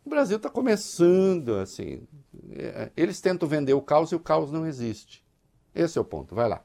o Brasil está começando assim. É, Eles tentam vender o caos e o caos não existe. Esse é o ponto. Vai lá.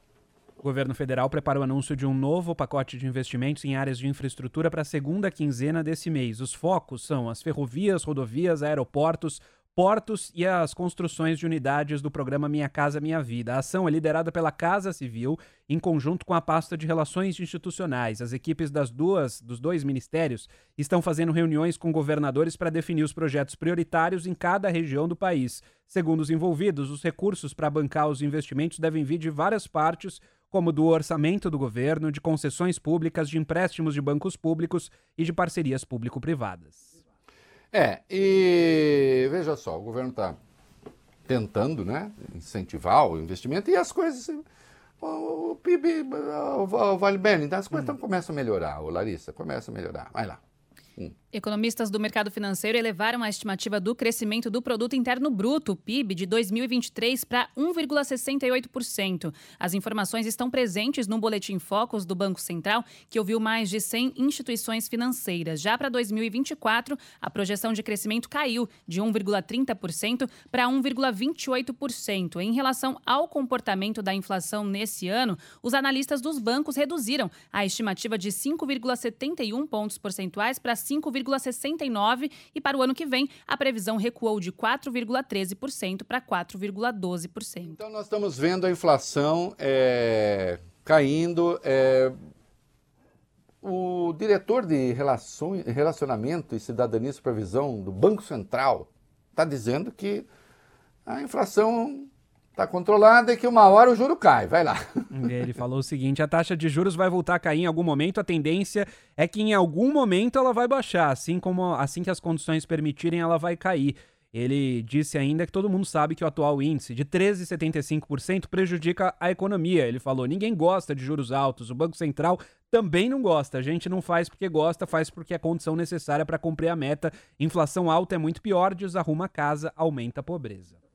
O governo federal prepara o anúncio de um novo pacote de investimentos em áreas de infraestrutura para a segunda quinzena desse mês. Os focos são as ferrovias, rodovias, aeroportos, portos e as construções de unidades do programa Minha Casa Minha Vida. A ação é liderada pela Casa Civil em conjunto com a pasta de Relações Institucionais. As equipes das duas dos dois ministérios estão fazendo reuniões com governadores para definir os projetos prioritários em cada região do país. Segundo os envolvidos, os recursos para bancar os investimentos devem vir de várias partes, como do orçamento do governo, de concessões públicas, de empréstimos de bancos públicos e de parcerias público-privadas. É, e veja só, o governo está tentando né, incentivar o investimento e as coisas. O, o PIB o, o vale então as coisas tão- começam a melhorar, ô Larissa, começa a melhorar. Vai lá. Hum. Economistas do mercado financeiro elevaram a estimativa do crescimento do produto interno bruto, PIB, de 2023 para 1,68%. As informações estão presentes no boletim Focus do Banco Central, que ouviu mais de 100 instituições financeiras. Já para 2024, a projeção de crescimento caiu de 1,30% para 1,28%. Em relação ao comportamento da inflação nesse ano, os analistas dos bancos reduziram a estimativa de 5,71 pontos percentuais para 5,69 e para o ano que vem a previsão recuou de 4,13% para 4,12%. Então nós estamos vendo a inflação é, caindo. é, o diretor de relações, relacionamento e cidadania e supervisão do Banco Central está dizendo que a inflação está controlada e que uma hora o juro cai. Vai lá. Ele falou o seguinte: a taxa de juros vai voltar a cair em algum momento. A tendência é que em algum momento ela vai baixar, assim como assim que as condições permitirem, ela vai cair. Ele disse ainda que todo mundo sabe que o atual índice de 13,75% prejudica a economia. Ele falou: ninguém gosta de juros altos, o Banco Central também não gosta. A gente não faz porque gosta, faz porque é condição necessária para cumprir a meta. Inflação alta é muito pior, desarruma a casa, aumenta a pobreza.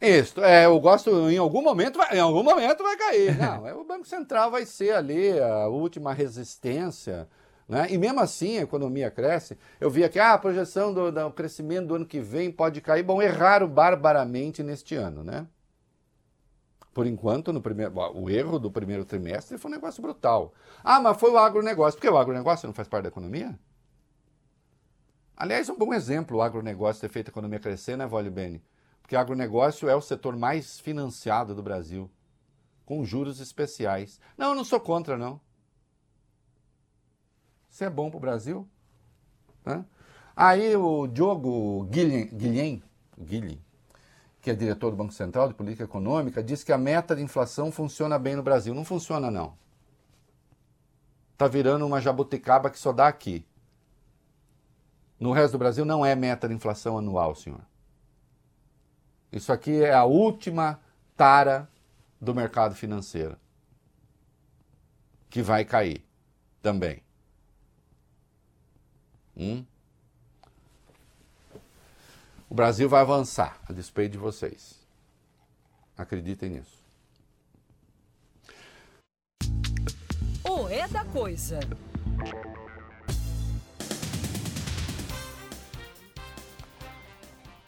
Isso, é, eu gosto, em algum momento vai, em algum momento vai cair. Não, é, o Banco Central vai ser ali a última resistência. Né? E mesmo assim a economia cresce. Eu vi aqui, ah, a projeção do, do crescimento do ano que vem pode cair. Bom, erraram barbaramente neste ano, né? Por enquanto, no primeiro, o erro do primeiro trimestre foi um negócio brutal. Ah, mas foi o agronegócio. Porque o agronegócio não faz parte da economia? Aliás, um bom exemplo o agronegócio ter feito a economia crescer, né, Vole Bene? Porque agronegócio é o setor mais financiado do Brasil, com juros especiais. Não, eu não sou contra, não. Isso é bom para o Brasil. Né? Aí o Diogo Guilhem, Guilhem, Guilhem, que é diretor do Banco Central de Política Econômica, diz que a meta de inflação funciona bem no Brasil. Não funciona, não. Está virando uma jabuticaba que só dá aqui. No resto do Brasil não é meta de inflação anual, senhor. Isso aqui é a última tara do mercado financeiro. Que vai cair também. Hum? O Brasil vai avançar, a despeito de vocês. Acreditem nisso. O é da coisa.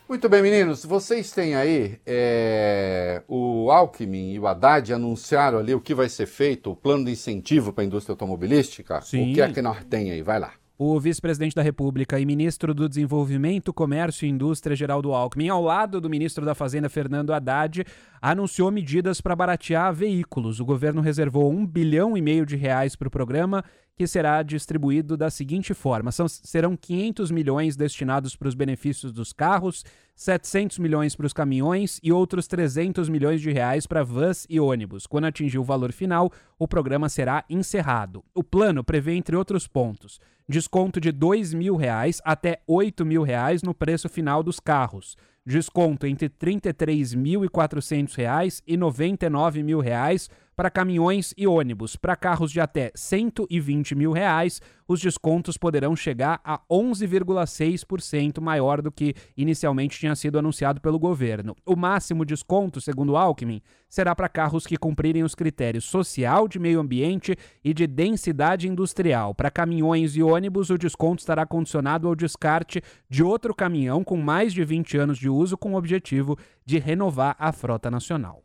Muito bem, meninos. Vocês têm aí é, o Alckmin e o Haddad anunciaram ali o que vai ser feito, o plano de incentivo para a indústria automobilística. Sim. O que é que nós tem aí? Vai lá. O vice-presidente da República e ministro do Desenvolvimento, Comércio e Indústria, Geraldo Alckmin, ao lado do ministro da Fazenda, Fernando Haddad, anunciou medidas para baratear veículos. O governo reservou um bilhão e meio de reais para o programa, que será distribuído da seguinte forma: São, serão 500 milhões destinados para os benefícios dos carros, 700 milhões para os caminhões e outros 300 milhões de reais para vans e ônibus. Quando atingir o valor final, o programa será encerrado. O plano prevê, entre outros pontos, desconto de 2 mil reais até 8 mil reais no preço final dos carros. Desconto entre R$ 33.400 e 99 mil reais para caminhões e ônibus. Para carros de até 120 mil reais, os descontos poderão chegar a 11,6% maior do que inicialmente tinha sido anunciado pelo governo. O máximo desconto, segundo Alckmin, será para carros que cumprirem os critérios social, de meio ambiente e de densidade industrial. Para caminhões e ônibus, o desconto estará condicionado ao descarte de outro caminhão com mais de 20 anos de uso, com o objetivo de renovar a frota nacional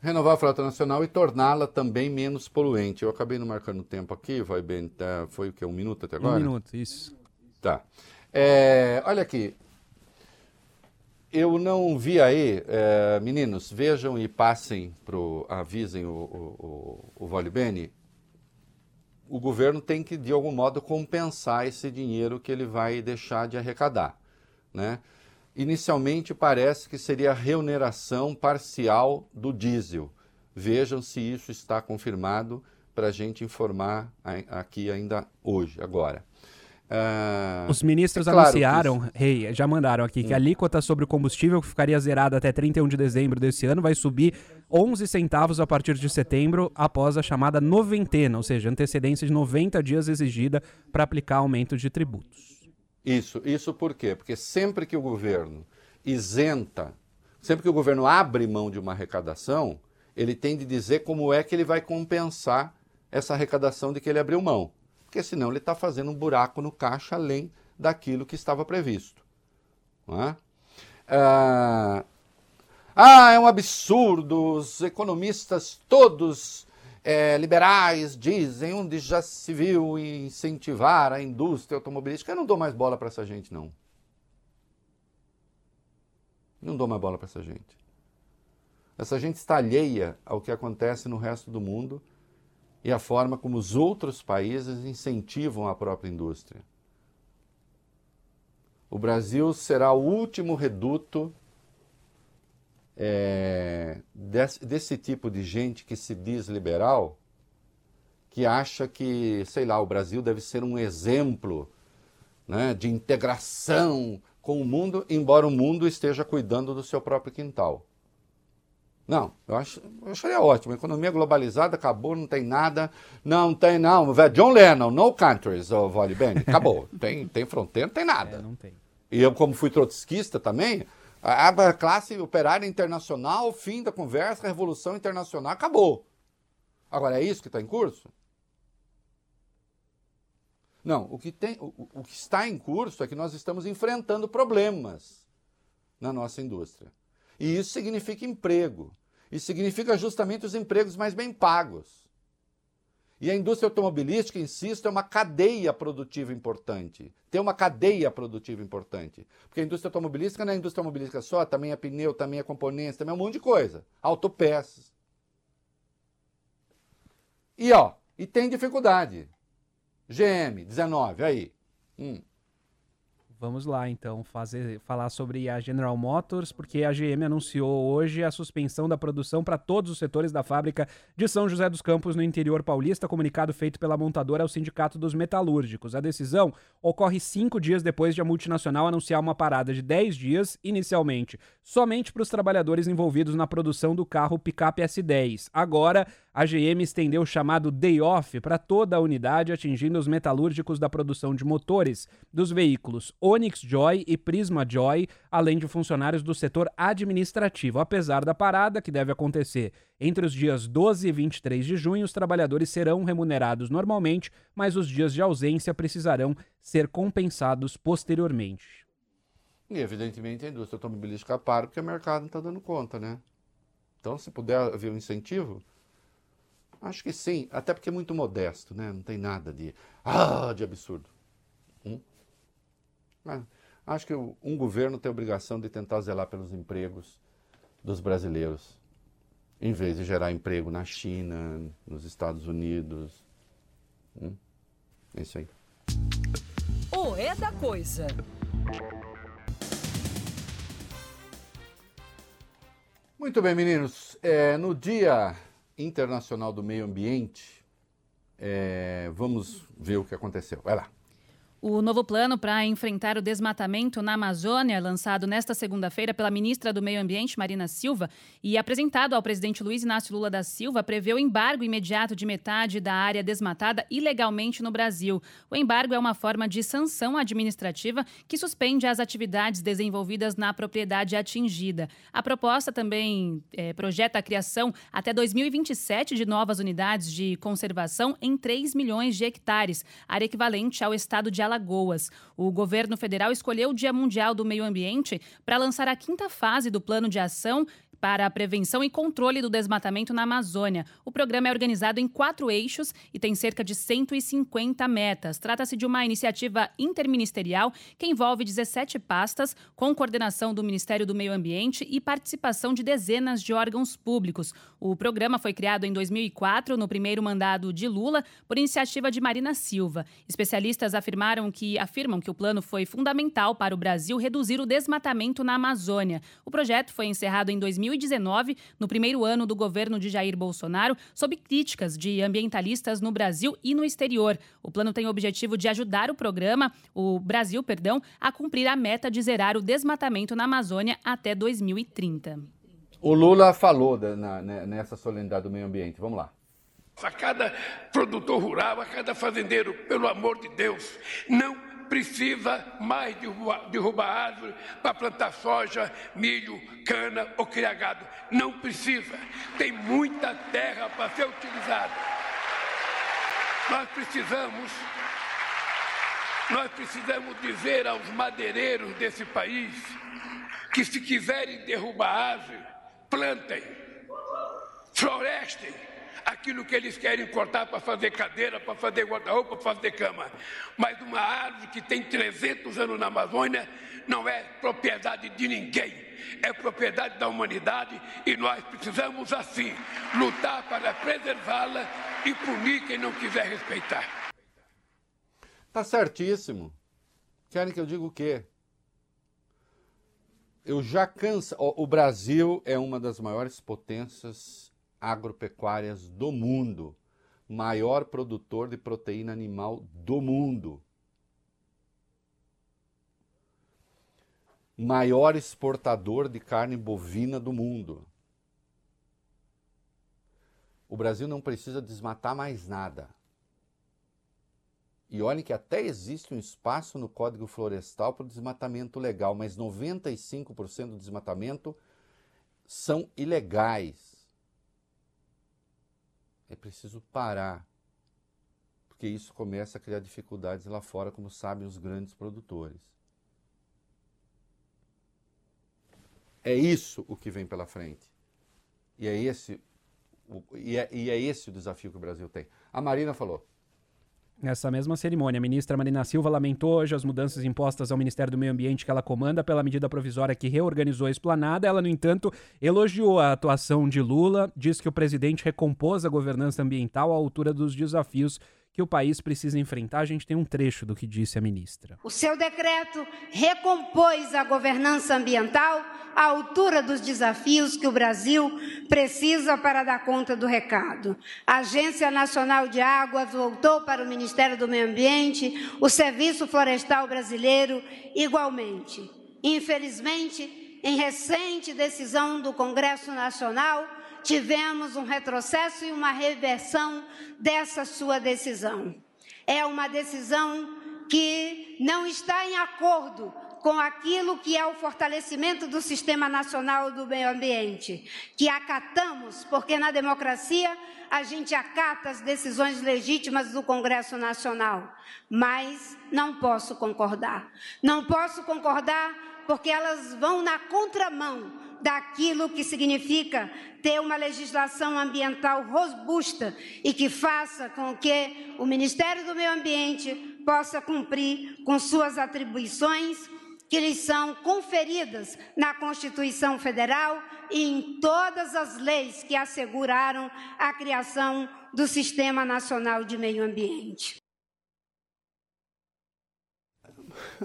renovar a frota nacional e torná-la também menos poluente. Eu acabei não marcando tempo aqui, vai bem, tá, foi o que, um minuto até agora? Um minuto, isso. Tá. É, olha aqui, eu não vi aí, é, meninos, vejam e passem, pro, avisem o, o, o, o Vale Bene, o governo tem que, de algum modo, compensar esse dinheiro que ele vai deixar de arrecadar, né? Inicialmente parece que seria a reoneração parcial do diesel. Vejam se isso está confirmado para a gente informar aqui ainda hoje, agora. Uh, Os ministros é claro anunciaram, que... hey, já mandaram aqui, que a hum. alíquota sobre o combustível que ficaria zerada até 31 de dezembro desse ano vai subir 11 centavos a partir de setembro, após a chamada noventena, ou seja, antecedência de 90 dias exigida para aplicar aumento de tributos. Isso, isso por quê? Porque sempre que o governo isenta, sempre que o governo abre mão de uma arrecadação, ele tem de dizer como é que ele vai compensar essa arrecadação de que ele abriu mão. Porque senão ele está fazendo um buraco no caixa além daquilo que estava previsto. É? Ah, ah, é um absurdo, os economistas todos é, liberais dizem onde já se viu incentivar a indústria automobilística. Eu não dou mais bola para essa gente, não. Não dou mais bola para essa gente. Essa gente está alheia ao que acontece no resto do mundo e a forma como os outros países incentivam a própria indústria. O Brasil será o último reduto é, desse, desse tipo de gente que se diz liberal, que acha que, sei lá, o Brasil deve ser um exemplo né, de integração com o mundo, embora o mundo esteja cuidando do seu próprio quintal. Não, eu, acho, eu acharia ótimo. A economia globalizada acabou, não tem nada. Não tem, não. John Lennon, no countries, oh, Vale Bene. Acabou. tem, tem fronteira, não tem nada. É, não tem. E eu, como fui trotskista também, A, a classe operária internacional, fim da conversa, revolução internacional, acabou. Agora, é isso que está em curso? Não, o que, tem, o, o que está em curso é que nós estamos enfrentando problemas na nossa indústria. E isso significa emprego. Isso significa justamente os empregos mais bem pagos. E a indústria automobilística, insisto, é uma cadeia produtiva importante. Tem uma cadeia produtiva importante. Porque a indústria automobilística não é indústria automobilística só, também é pneu, também é componentes, também é um monte de coisa. Autopeças. E ó, e tem dificuldade. GM, 19, aí. Hum. Vamos lá, então, fazer, falar sobre a General Motors, porque a GM anunciou hoje a suspensão da produção para todos os setores da fábrica de São José dos Campos, no interior paulista, comunicado feito pela montadora ao Sindicato dos Metalúrgicos. A decisão ocorre cinco dias depois de a multinacional anunciar uma parada de 10 dias, inicialmente, somente para os trabalhadores envolvidos na produção do carro picape S10. Agora, a GM estendeu o chamado day off para toda a unidade, atingindo os metalúrgicos da produção de motores dos veículos Onix Joy e Prisma Joy, além de funcionários do setor administrativo. Apesar da parada, que deve acontecer entre os dias 12 e 23 de junho, os trabalhadores serão remunerados normalmente, mas os dias de ausência precisarão ser compensados posteriormente. E, evidentemente, a indústria automobilística para porque o mercado não está dando conta, né? Então, se puder haver um incentivo, Acho que sim, até porque é muito modesto, né? Não tem nada de, ah, de absurdo. Hum? acho que um governo tem a obrigação de tentar zelar pelos empregos dos brasileiros, em vez de gerar emprego na China, nos Estados Unidos. Hum? É isso aí. O é da coisa. Muito bem, meninos. É, no dia Internacional do Meio Ambiente, é, vamos ver o que aconteceu. Vai lá. O novo plano para enfrentar o desmatamento na Amazônia, lançado nesta segunda-feira pela ministra do Meio Ambiente, Marina Silva, e apresentado ao presidente Luiz Inácio Lula da Silva, prevê o embargo imediato de metade da área desmatada ilegalmente no Brasil. O embargo é uma forma de sanção administrativa que suspende as atividades desenvolvidas na propriedade atingida. A proposta também é, projeta a criação até 2027 de novas unidades de conservação em 3 milhões de hectares, área equivalente ao estado de Alagoas. O governo federal escolheu o Dia Mundial do Meio Ambiente para lançar a quinta fase do plano de ação para a prevenção e controle do desmatamento na Amazônia. O programa é organizado em quatro eixos e tem cerca de 150 metas. Trata-se de uma iniciativa interministerial que envolve 17 pastas, com coordenação do Ministério do Meio Ambiente e participação de dezenas de órgãos públicos. O programa foi criado em 2004, no primeiro mandado de Lula, por iniciativa de Marina Silva. Especialistas afirmaram que afirmam que o plano foi fundamental para o Brasil reduzir o desmatamento na Amazônia. O projeto foi encerrado em 2000 2019, no primeiro ano do governo de Jair Bolsonaro, sob críticas de ambientalistas no Brasil e no exterior. O plano tem o objetivo de ajudar o programa, o Brasil, perdão, a cumprir a meta de zerar o desmatamento na Amazônia até 2030. O Lula falou da, na, né, nessa solenidade do meio ambiente. Vamos lá. A cada produtor rural, a cada fazendeiro, pelo amor de Deus, não precisa mais derrubar, derrubar árvore para plantar soja, milho, cana ou criar gado. Não precisa. Tem muita terra para ser utilizada. Nós precisamos, nós precisamos dizer aos madeireiros desse país que se quiserem derrubar árvore, plantem, florestem, aquilo que eles querem cortar para fazer cadeira, para fazer guarda-roupa, para fazer cama. Mas uma árvore que tem 300 anos na Amazônia não é propriedade de ninguém, é propriedade da humanidade e nós precisamos, assim, lutar para preservá-la e punir quem não quiser respeitar. Tá certíssimo. Querem que eu diga o quê? Eu já canso. O Brasil é uma das maiores potências agropecuárias do mundo, maior produtor de proteína animal do mundo. Maior exportador de carne bovina do mundo. O Brasil não precisa desmatar mais nada. E olhem que até existe um espaço no Código Florestal para o desmatamento legal, mas 95% do desmatamento são ilegais. É preciso parar, porque isso começa a criar dificuldades lá fora, como sabem os grandes produtores. É isso o que vem pela frente. E é esse o, e, é, e é esse o desafio que o Brasil tem. A Marina falou. Nessa mesma cerimônia, a ministra Marina Silva lamentou hoje as mudanças impostas ao Ministério do Meio Ambiente que ela comanda pela medida provisória que reorganizou a esplanada. Ela, no entanto, elogiou a atuação de Lula, diz que o presidente recompôs a governança ambiental à altura dos desafios que o país precisa enfrentar. A gente tem um trecho do que disse a ministra. O seu decreto recompôs a governança ambiental à altura dos desafios que o Brasil precisa para dar conta do recado. A Agência Nacional de Águas voltou para o Ministério do Meio Ambiente, o Serviço Florestal Brasileiro igualmente. Infelizmente, em recente decisão do Congresso Nacional, tivemos um retrocesso e uma reversão dessa sua decisão. É uma decisão que não está em acordo com aquilo que é o fortalecimento do Sistema Nacional do Meio Ambiente, que acatamos, porque na democracia a gente acata as decisões legítimas do Congresso Nacional, mas não posso concordar. Não posso concordar porque elas vão na contramão daquilo que significa ter uma legislação ambiental robusta e que faça com que o Ministério do Meio Ambiente possa cumprir com suas atribuições que lhes são conferidas na Constituição Federal e em todas as leis que asseguraram a criação do Sistema Nacional de Meio Ambiente.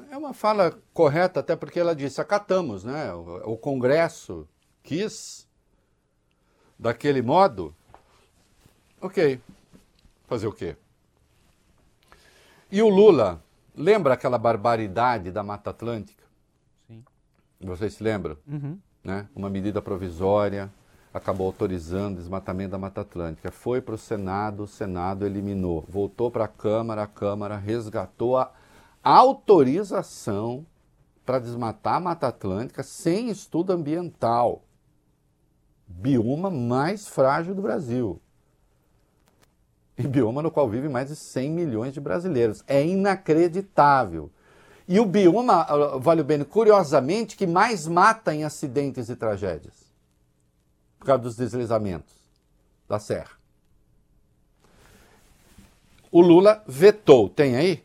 É uma fala correta, até porque ela disse: acatamos, né? O, o Congresso quis daquele modo. Ok. Fazer o quê? E o Lula, lembra aquela barbaridade da Mata Atlântica? Sim. Vocês se lembram? Uhum. Né? Uma medida provisória acabou autorizando o desmatamento da Mata Atlântica. Foi para o Senado, o Senado eliminou. Voltou para a Câmara, a Câmara resgatou a autorização para desmatar a Mata Atlântica sem estudo ambiental. Bioma mais frágil do Brasil. E bioma no qual vivem mais de 100 milhões de brasileiros. É inacreditável. E o bioma, ah, Vale Bene, curiosamente, que mais mata em acidentes e tragédias. Por causa dos deslizamentos da serra. O Lula vetou. Tem aí?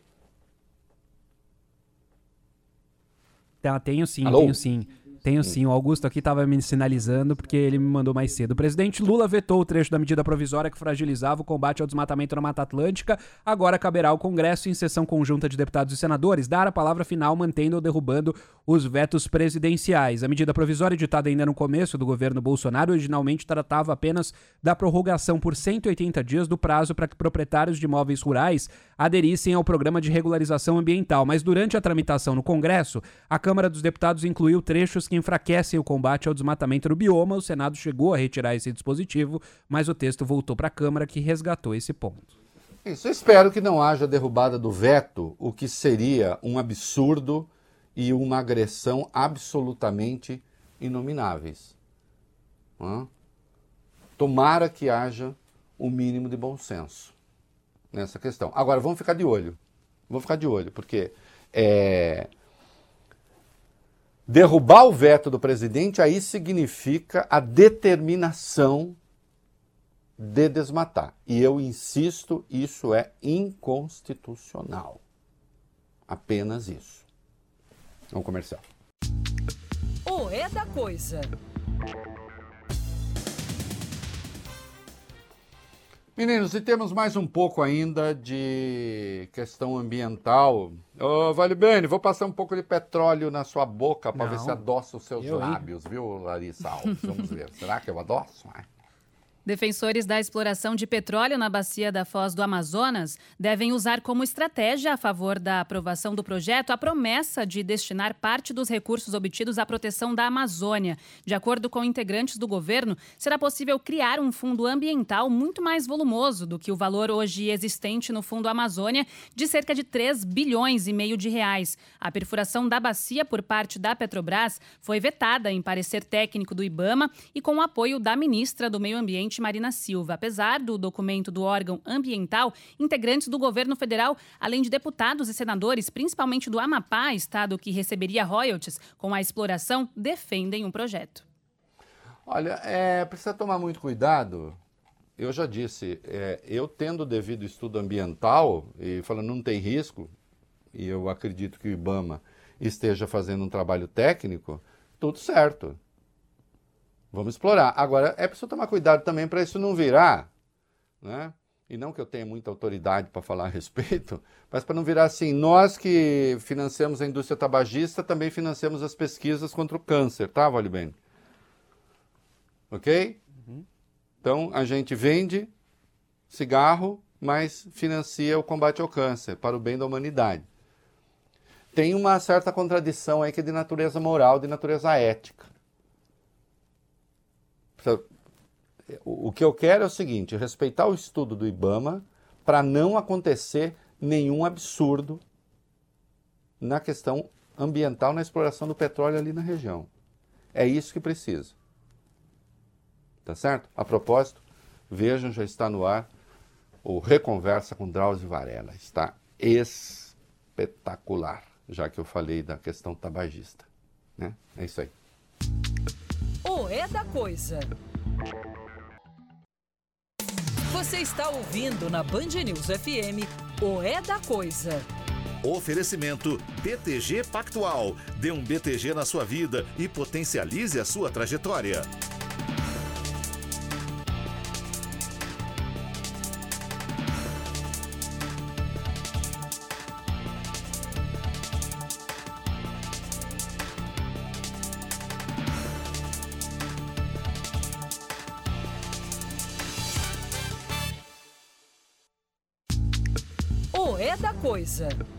Tá, tenho sim, Alô? tenho sim. Tenho sim, o Augusto aqui estava me sinalizando porque ele me mandou mais cedo. O presidente Lula vetou o trecho da medida provisória que fragilizava o combate ao desmatamento na Mata Atlântica. Agora caberá ao Congresso, em sessão conjunta de deputados e senadores, dar a palavra final mantendo ou derrubando os vetos presidenciais. A medida provisória, editada ainda no começo do governo Bolsonaro, originalmente tratava apenas da prorrogação por 180 dias do prazo para que proprietários de imóveis rurais aderissem ao programa de regularização ambiental. Mas durante a tramitação no Congresso, a Câmara dos Deputados incluiu trechos que enfraquecem o combate ao desmatamento do bioma. O Senado chegou a retirar esse dispositivo, mas o texto voltou para a Câmara que resgatou esse ponto. Isso, eu espero que não haja derrubada do veto, o que seria um absurdo e uma agressão absolutamente inomináveis. Hã? Tomara que haja o um mínimo de bom senso nessa questão. Agora, vamos ficar de olho. Vamos ficar de olho, porque é, derrubar o veto do presidente aí significa a determinação de desmatar. E eu insisto, isso é inconstitucional. Apenas isso. Um comercial. O é da coisa. Meninos, e temos mais um pouco ainda de questão ambiental. Ô, Vale Bene, vou passar um pouco de petróleo na sua boca para ver se adoça os seus Eu, lábios, viu, Larissa Alves? Vamos ver. Será que eu adoço? Ai. Defensores da exploração de petróleo na bacia da Foz do Amazonas devem usar como estratégia a favor da aprovação do projeto a promessa de destinar parte dos recursos obtidos à proteção da Amazônia. De acordo com integrantes do governo, será possível criar um fundo ambiental muito mais volumoso do que o valor hoje existente no Fundo Amazônia, de cerca de 3 bilhões e meio de reais. A perfuração da bacia por parte da Petrobras foi vetada em parecer técnico do IBAMA e com o apoio da ministra do Meio Ambiente Marina Silva. Apesar do documento do órgão ambiental, integrantes do governo federal, além de deputados e senadores, principalmente do Amapá, estado que receberia royalties com a exploração, defendem o projeto. Olha, é, precisa tomar muito cuidado. Eu já disse, é, eu tendo devido estudo ambiental e falando não tem risco, e eu acredito que o IBAMA esteja fazendo um trabalho técnico, tudo certo. Vamos explorar. Agora, é preciso tomar cuidado também para isso não virar, né? E não que eu tenha muita autoridade para falar a respeito, mas para não virar assim, nós que financiamos a indústria tabagista também financiamos as pesquisas contra o câncer, tá, Vale bem? Ok? Uhum. Então, a gente vende cigarro, mas financia o combate ao câncer, para o bem da humanidade. Tem uma certa contradição aí que é de natureza moral, de natureza ética. O que eu quero é o seguinte: respeitar o estudo do IBAMA para não acontecer nenhum absurdo na questão ambiental, na exploração do petróleo ali na região. É isso que precisa. Tá certo? A propósito, vejam, já está no ar o Reconversa com Drauzio Varela. Está espetacular, já que eu falei da questão tabagista. Né? É isso aí. É da coisa. Você está ouvindo na Band News FM o É da Coisa. Oferecimento BTG Pactual. Dê um BTG na sua vida e potencialize a sua trajetória. Da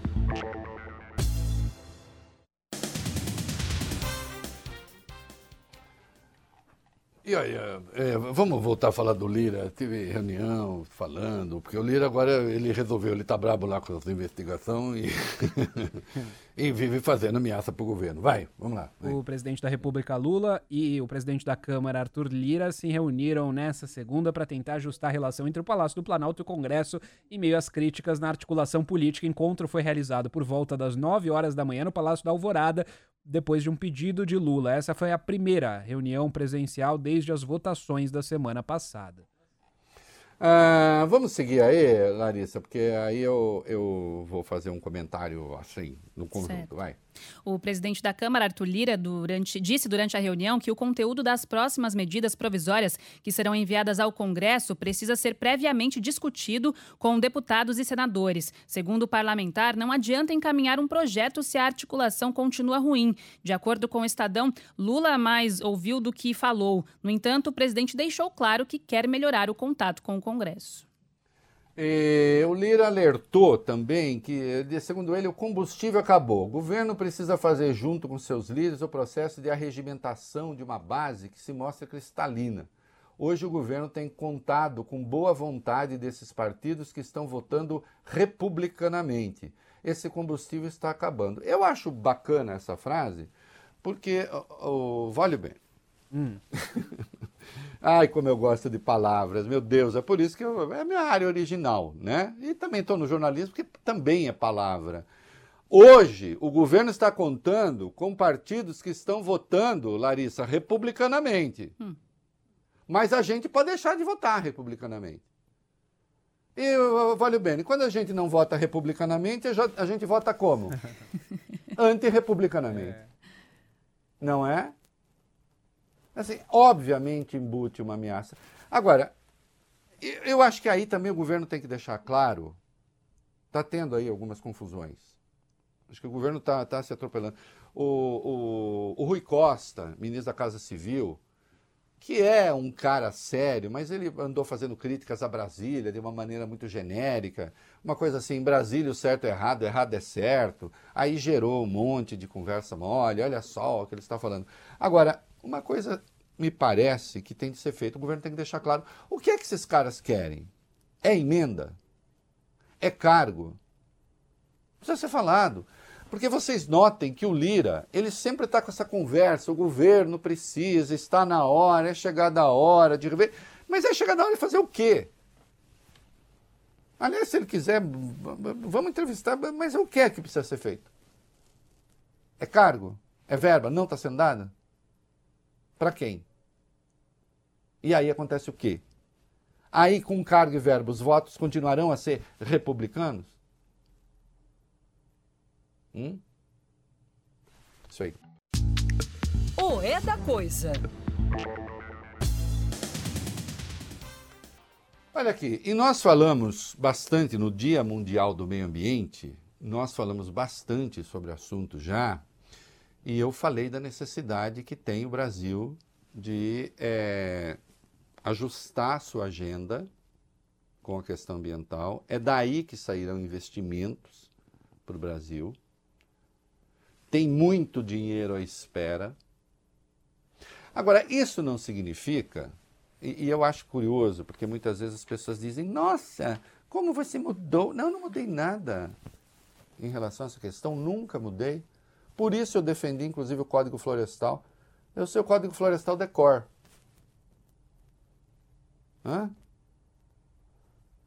é, é, vamos voltar a falar do Lira. Tive reunião falando, porque o Lira agora ele resolveu, ele tá brabo lá com essa investigação e, e vive fazendo ameaça pro governo. Vai, vamos lá. O presidente da República Lula e o presidente da Câmara Arthur Lira se reuniram nessa segunda para tentar ajustar a relação entre o Palácio do Planalto e o Congresso em meio às críticas na articulação política. O encontro foi realizado por volta das 9 horas da manhã no Palácio da Alvorada, depois de um pedido de Lula. Essa foi a primeira reunião presencial desde as votações da semana passada. Ah, vamos seguir aí, Larissa, porque aí eu, eu vou fazer um comentário assim, no conjunto, Certo. vai. O presidente da Câmara, Arthur Lira, durante- disse durante a reunião que o conteúdo das próximas medidas provisórias que serão enviadas ao Congresso precisa ser previamente discutido com deputados e senadores. Segundo o parlamentar, não adianta encaminhar um projeto se a articulação continua ruim. De acordo com o Estadão, Lula mais ouviu do que falou. No entanto, o presidente deixou claro que quer melhorar o contato com o Congresso. E o Lira alertou também que, de- segundo ele, o combustível acabou. O governo precisa fazer, junto com seus líderes, o processo de arregimentação de uma base que se mostra cristalina. Hoje o governo tem contado com boa vontade desses partidos que estão votando republicanamente. Esse combustível está acabando. Eu acho bacana essa frase, porque o, o vale bem. Ai, como eu gosto de palavras, meu Deus, é por isso que eu, é a minha área original, né? E também estou no jornalismo, que também é palavra. Hoje, o governo está contando com partidos que estão votando, Larissa, republicanamente. Mas a gente pode deixar de votar republicanamente. E, ô, Vale bem, quando a gente não vota republicanamente, a gente vota como? Antirrepublicanamente. Não é? Assim, obviamente embute uma ameaça. Agora, eu- acho que aí também o governo tem que deixar claro, está tendo aí algumas confusões. Acho que o governo está se atropelando. O, o, o Rui Costa, ministro da Casa Civil, que é um cara sério, mas ele andou fazendo críticas a Brasília de uma maneira muito genérica, uma coisa assim, Brasília o certo é errado, errado é certo. Aí gerou um monte de conversa mole, olha só o que ele está falando. Agora, uma coisa me parece que tem de ser feita, o governo tem que deixar claro, o que é que esses caras querem? É emenda? É cargo? Precisa ser falado. Porque vocês notem que o Lira, ele sempre está com essa conversa, o governo precisa, está na hora, é chegada a hora de rever. Mas é chegada a hora de fazer o quê? Aliás, se ele quiser, vamos entrevistar, mas o que é que precisa ser feito? É cargo? É verba? Não está sendo dada? Para quem? E aí acontece o quê? Aí, com cargo e verba, os votos continuarão a ser republicanos? Hum? Isso aí. O é da coisa. Olha aqui, e nós falamos bastante no Dia Mundial do Meio Ambiente, nós falamos bastante sobre o assunto já, e eu falei da necessidade que tem o Brasil de é, ajustar sua agenda com a questão ambiental. É daí que sairão investimentos para o Brasil. Tem muito dinheiro à espera. Agora, isso não significa, e, e eu acho curioso, porque muitas vezes as pessoas dizem: Nossa, como você mudou? Não, não mudei nada em relação a essa questão, nunca mudei. Por isso eu defendi, inclusive, o Código Florestal. Eu sei o Código Florestal decor. Hã?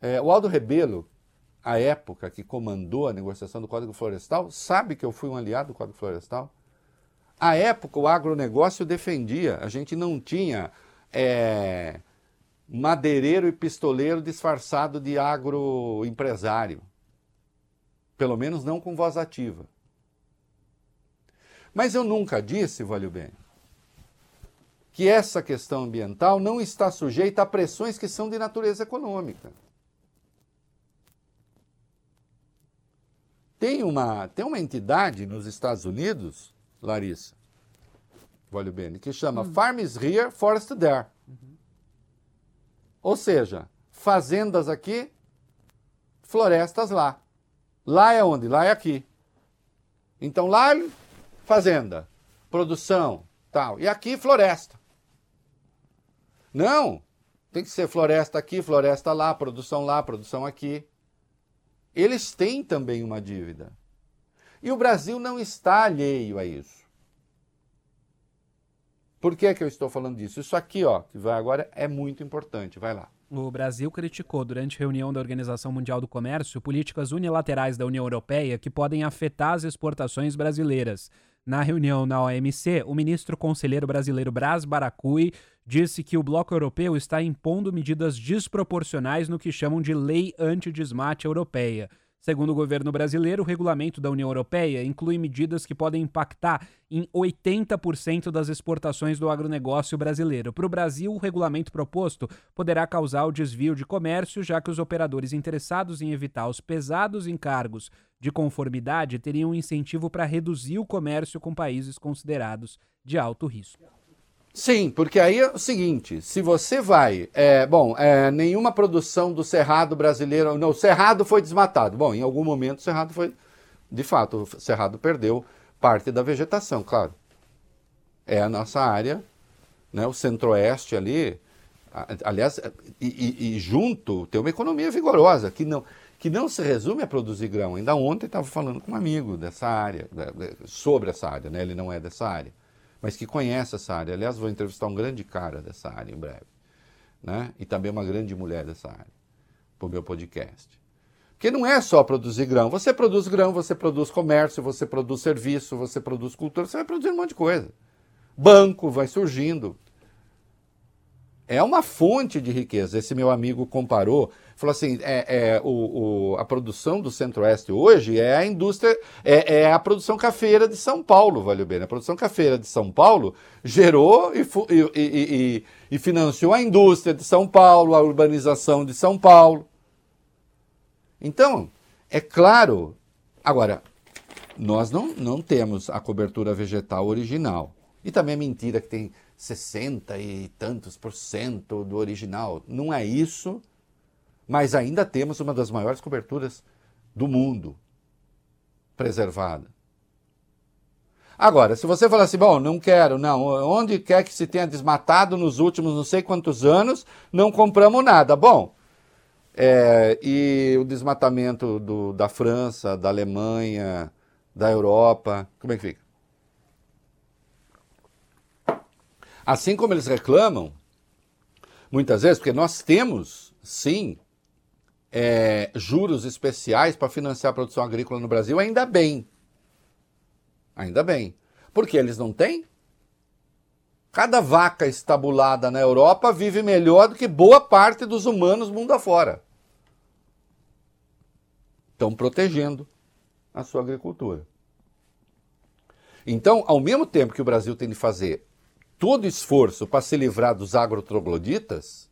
É, o Aldo Rebelo, a época que comandou a negociação do Código Florestal, sabe que eu fui um aliado do Código Florestal? À época, o agronegócio defendia, a gente não tinha é, madeireiro e pistoleiro disfarçado de agroempresário. Pelo menos não com voz ativa. Mas eu nunca disse, valeu bem, que essa questão ambiental não está sujeita a pressões que são de natureza econômica. Tem uma, tem uma entidade nos Estados Unidos, Larissa, olha bem, que chama hum. Farms Here, Forest There. Uhum. Ou seja, fazendas aqui, florestas lá. Lá é onde? Lá é aqui. Então lá, fazenda, produção, tal. E aqui, floresta. Não, tem que ser floresta aqui, floresta lá, produção lá, produção aqui. Eles têm também uma dívida. E o Brasil não está alheio a isso. Por que, que eu estou falando disso? Isso aqui, ó, que vai agora, é muito importante. Vai lá. O Brasil criticou, durante reunião da Organização Mundial do Comércio, políticas unilaterais da União Europeia que podem afetar as exportações brasileiras. Na reunião na OMC, o ministro conselheiro brasileiro Bras Baracui disse que o bloco europeu está impondo medidas desproporcionais no que chamam de lei antidesmate europeia. Segundo o governo brasileiro, o regulamento da União Europeia inclui medidas que podem impactar em 80% das exportações do agronegócio brasileiro. Para o Brasil, o regulamento proposto poderá causar o desvio de comércio, já que os operadores interessados em evitar os pesados encargos de conformidade teriam incentivo para reduzir o comércio com países considerados de alto risco. Sim, porque aí é o seguinte: se você vai. É, bom, é, nenhuma produção do Cerrado brasileiro. Não, o Cerrado foi desmatado. Bom, em algum momento o Cerrado foi. De fato, o Cerrado perdeu parte da vegetação, claro. É a nossa área, né, o centro-oeste ali. Aliás, e, e, e, junto tem uma economia vigorosa, que não, que não se resume a produzir grão. Ainda ontem estava falando com um amigo dessa área, sobre essa área, né? ele não é dessa área mas que conhece essa área. Aliás, vou entrevistar um grande cara dessa área em breve, né? E também uma grande mulher dessa área, para o meu podcast. Porque não é só produzir grão. Você produz grão, você produz comércio, você produz serviço, você produz cultura, você vai produzir um monte de coisa. Banco vai surgindo. É uma fonte de riqueza. Esse meu amigo comparou falou assim: é, é o, o, a produção do Centro-Oeste hoje é a indústria, é, é, a produção cafeira de São Paulo, valeu bem. A produção cafeira de São Paulo gerou e, e, e, e financiou a indústria de São Paulo, a urbanização de São Paulo. Então, é claro. Agora, nós não, não temos a cobertura vegetal original. E também é mentira que tem 60 e tantos por cento do original. Não é isso, mas ainda temos uma das maiores coberturas do mundo preservada. Agora, se você falar assim, bom, não quero, não, onde quer que se tenha desmatado nos últimos não sei quantos anos, não compramos nada. Bom, é, e o desmatamento do, da França, da Alemanha, da Europa, como é que fica? Assim como eles reclamam, muitas vezes, porque nós temos, sim, é, juros especiais para financiar a produção agrícola no Brasil, ainda bem. Ainda bem. Porque eles não têm? Cada vaca estabulada na Europa vive melhor do que boa parte dos humanos mundo afora. Estão protegendo a sua agricultura. Então, ao mesmo tempo que o Brasil tem de fazer todo esforço para se livrar dos agrotrogloditas,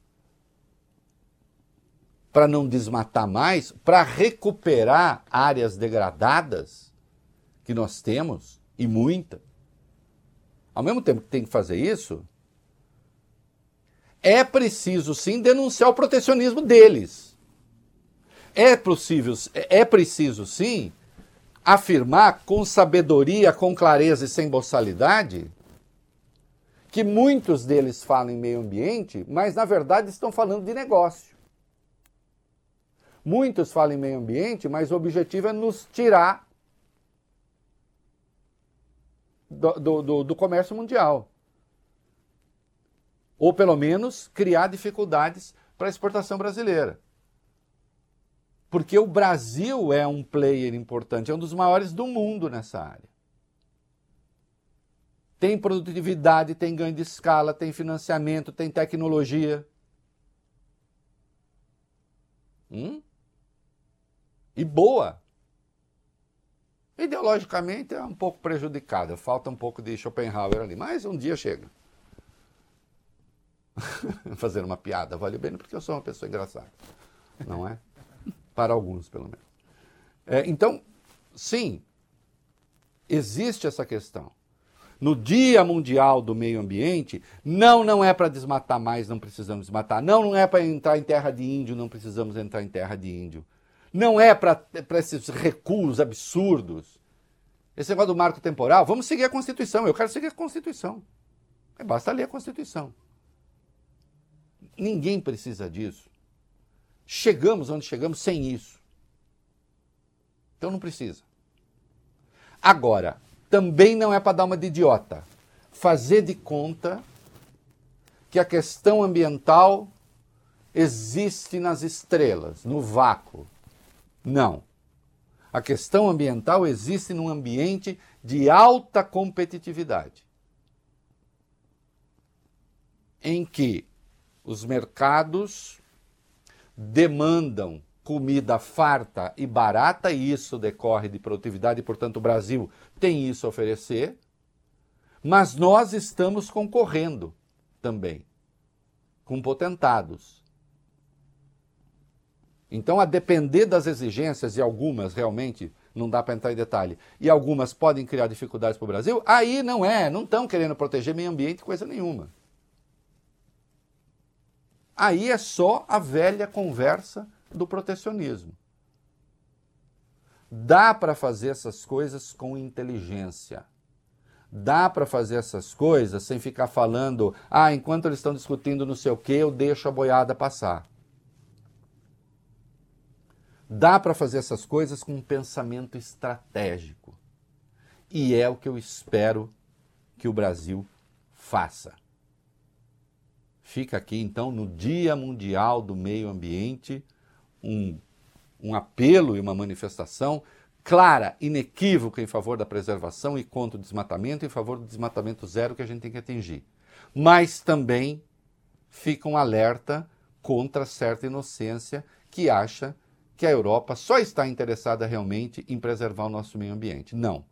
para não desmatar mais, para recuperar áreas degradadas que nós temos, e muita. Ao mesmo tempo que tem que fazer isso, é preciso sim denunciar o protecionismo deles. É possível, é preciso sim afirmar com sabedoria, com clareza e sem boçalidade que muitos deles falam em meio ambiente, mas na verdade estão falando de negócio. Muitos falam em meio ambiente, mas o objetivo é nos tirar do, do, do comércio mundial. Ou pelo menos criar dificuldades para a exportação brasileira. Porque o Brasil é um player importante, é um dos maiores do mundo nessa área tem produtividade, tem ganho de escala, tem financiamento, tem tecnologia. Hum? E boa. Ideologicamente é um pouco prejudicada, falta um pouco de Schopenhauer ali, mas um dia chega. Fazer uma piada vale bem porque eu sou uma pessoa engraçada, não é? Para alguns, pelo menos. É, então, sim, existe essa questão no Dia Mundial do Meio Ambiente, não, não é para desmatar mais, não precisamos desmatar. Não, não é para entrar em terra de índio, não precisamos entrar em terra de índio. Não é para esses recuos absurdos. Esse negócio do marco temporal, vamos seguir a Constituição. Eu quero seguir a Constituição. É, basta ler a Constituição. Ninguém precisa disso. Chegamos onde chegamos sem isso. Então não precisa. Agora, também não é para dar uma de idiota. Fazer de conta que a questão ambiental existe nas estrelas, no vácuo. Não. A questão ambiental existe num ambiente de alta competitividade, em que os mercados demandam comida farta e barata, e isso decorre de produtividade, e, portanto, o Brasil tem isso a oferecer, mas nós estamos concorrendo também com potentados. Então, a depender das exigências, e algumas realmente não dá para entrar em detalhe, e algumas podem criar dificuldades para o Brasil, aí não é, não estão querendo proteger meio ambiente, coisa nenhuma. Aí é só a velha conversa do protecionismo. Dá para fazer essas coisas com inteligência. Dá para fazer essas coisas sem ficar falando, ah, enquanto eles estão discutindo não sei o que, eu deixo a boiada passar. Dá para fazer essas coisas com um pensamento estratégico. E é o que eu espero que o Brasil faça. Fica aqui então no Dia Mundial do Meio Ambiente um, um apelo e uma manifestação clara, inequívoca em favor da preservação e contra o desmatamento, em favor do desmatamento zero que a gente tem que atingir. Mas também fica um alerta contra certa inocência que acha que a Europa só está interessada realmente em preservar o nosso meio ambiente. Não.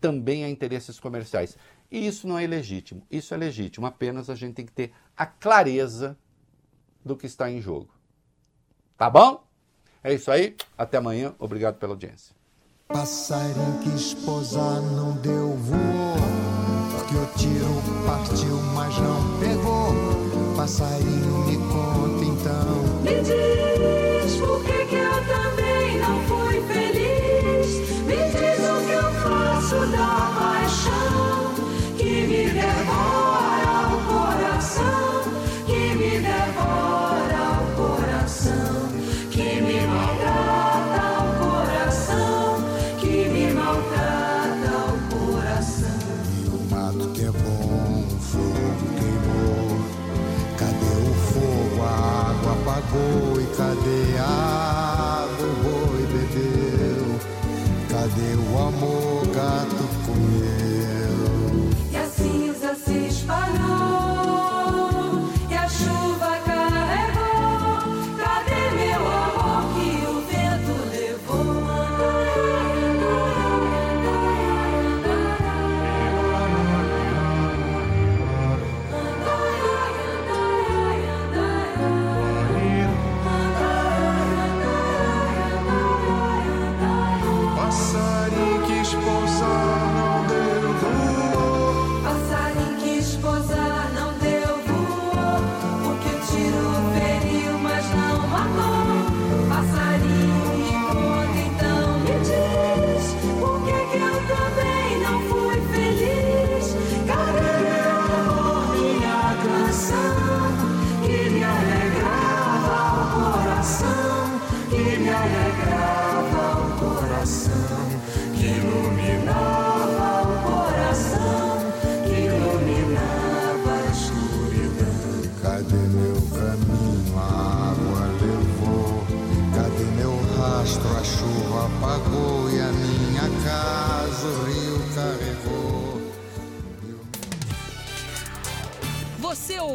Também há interesses comerciais. E isso não é legítimo. Isso é legítimo. Apenas a gente tem que ter a clareza do que está em jogo. Tá bom? É isso aí. Até amanhã. Obrigado pela audiência. Passarinho que esposar não deu voou que o tiro partiu, mas não pegou. Passarinho me conta então. Me diz por que, que eu também não fui feliz. Me diz o que eu faço da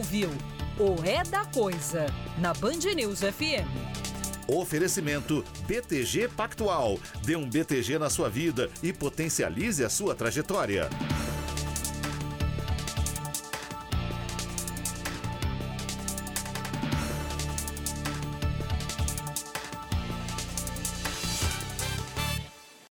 ouviu o É da Coisa na Band News FM. Oferecimento BTG Pactual. Dê um BTG na sua vida e potencialize a sua trajetória.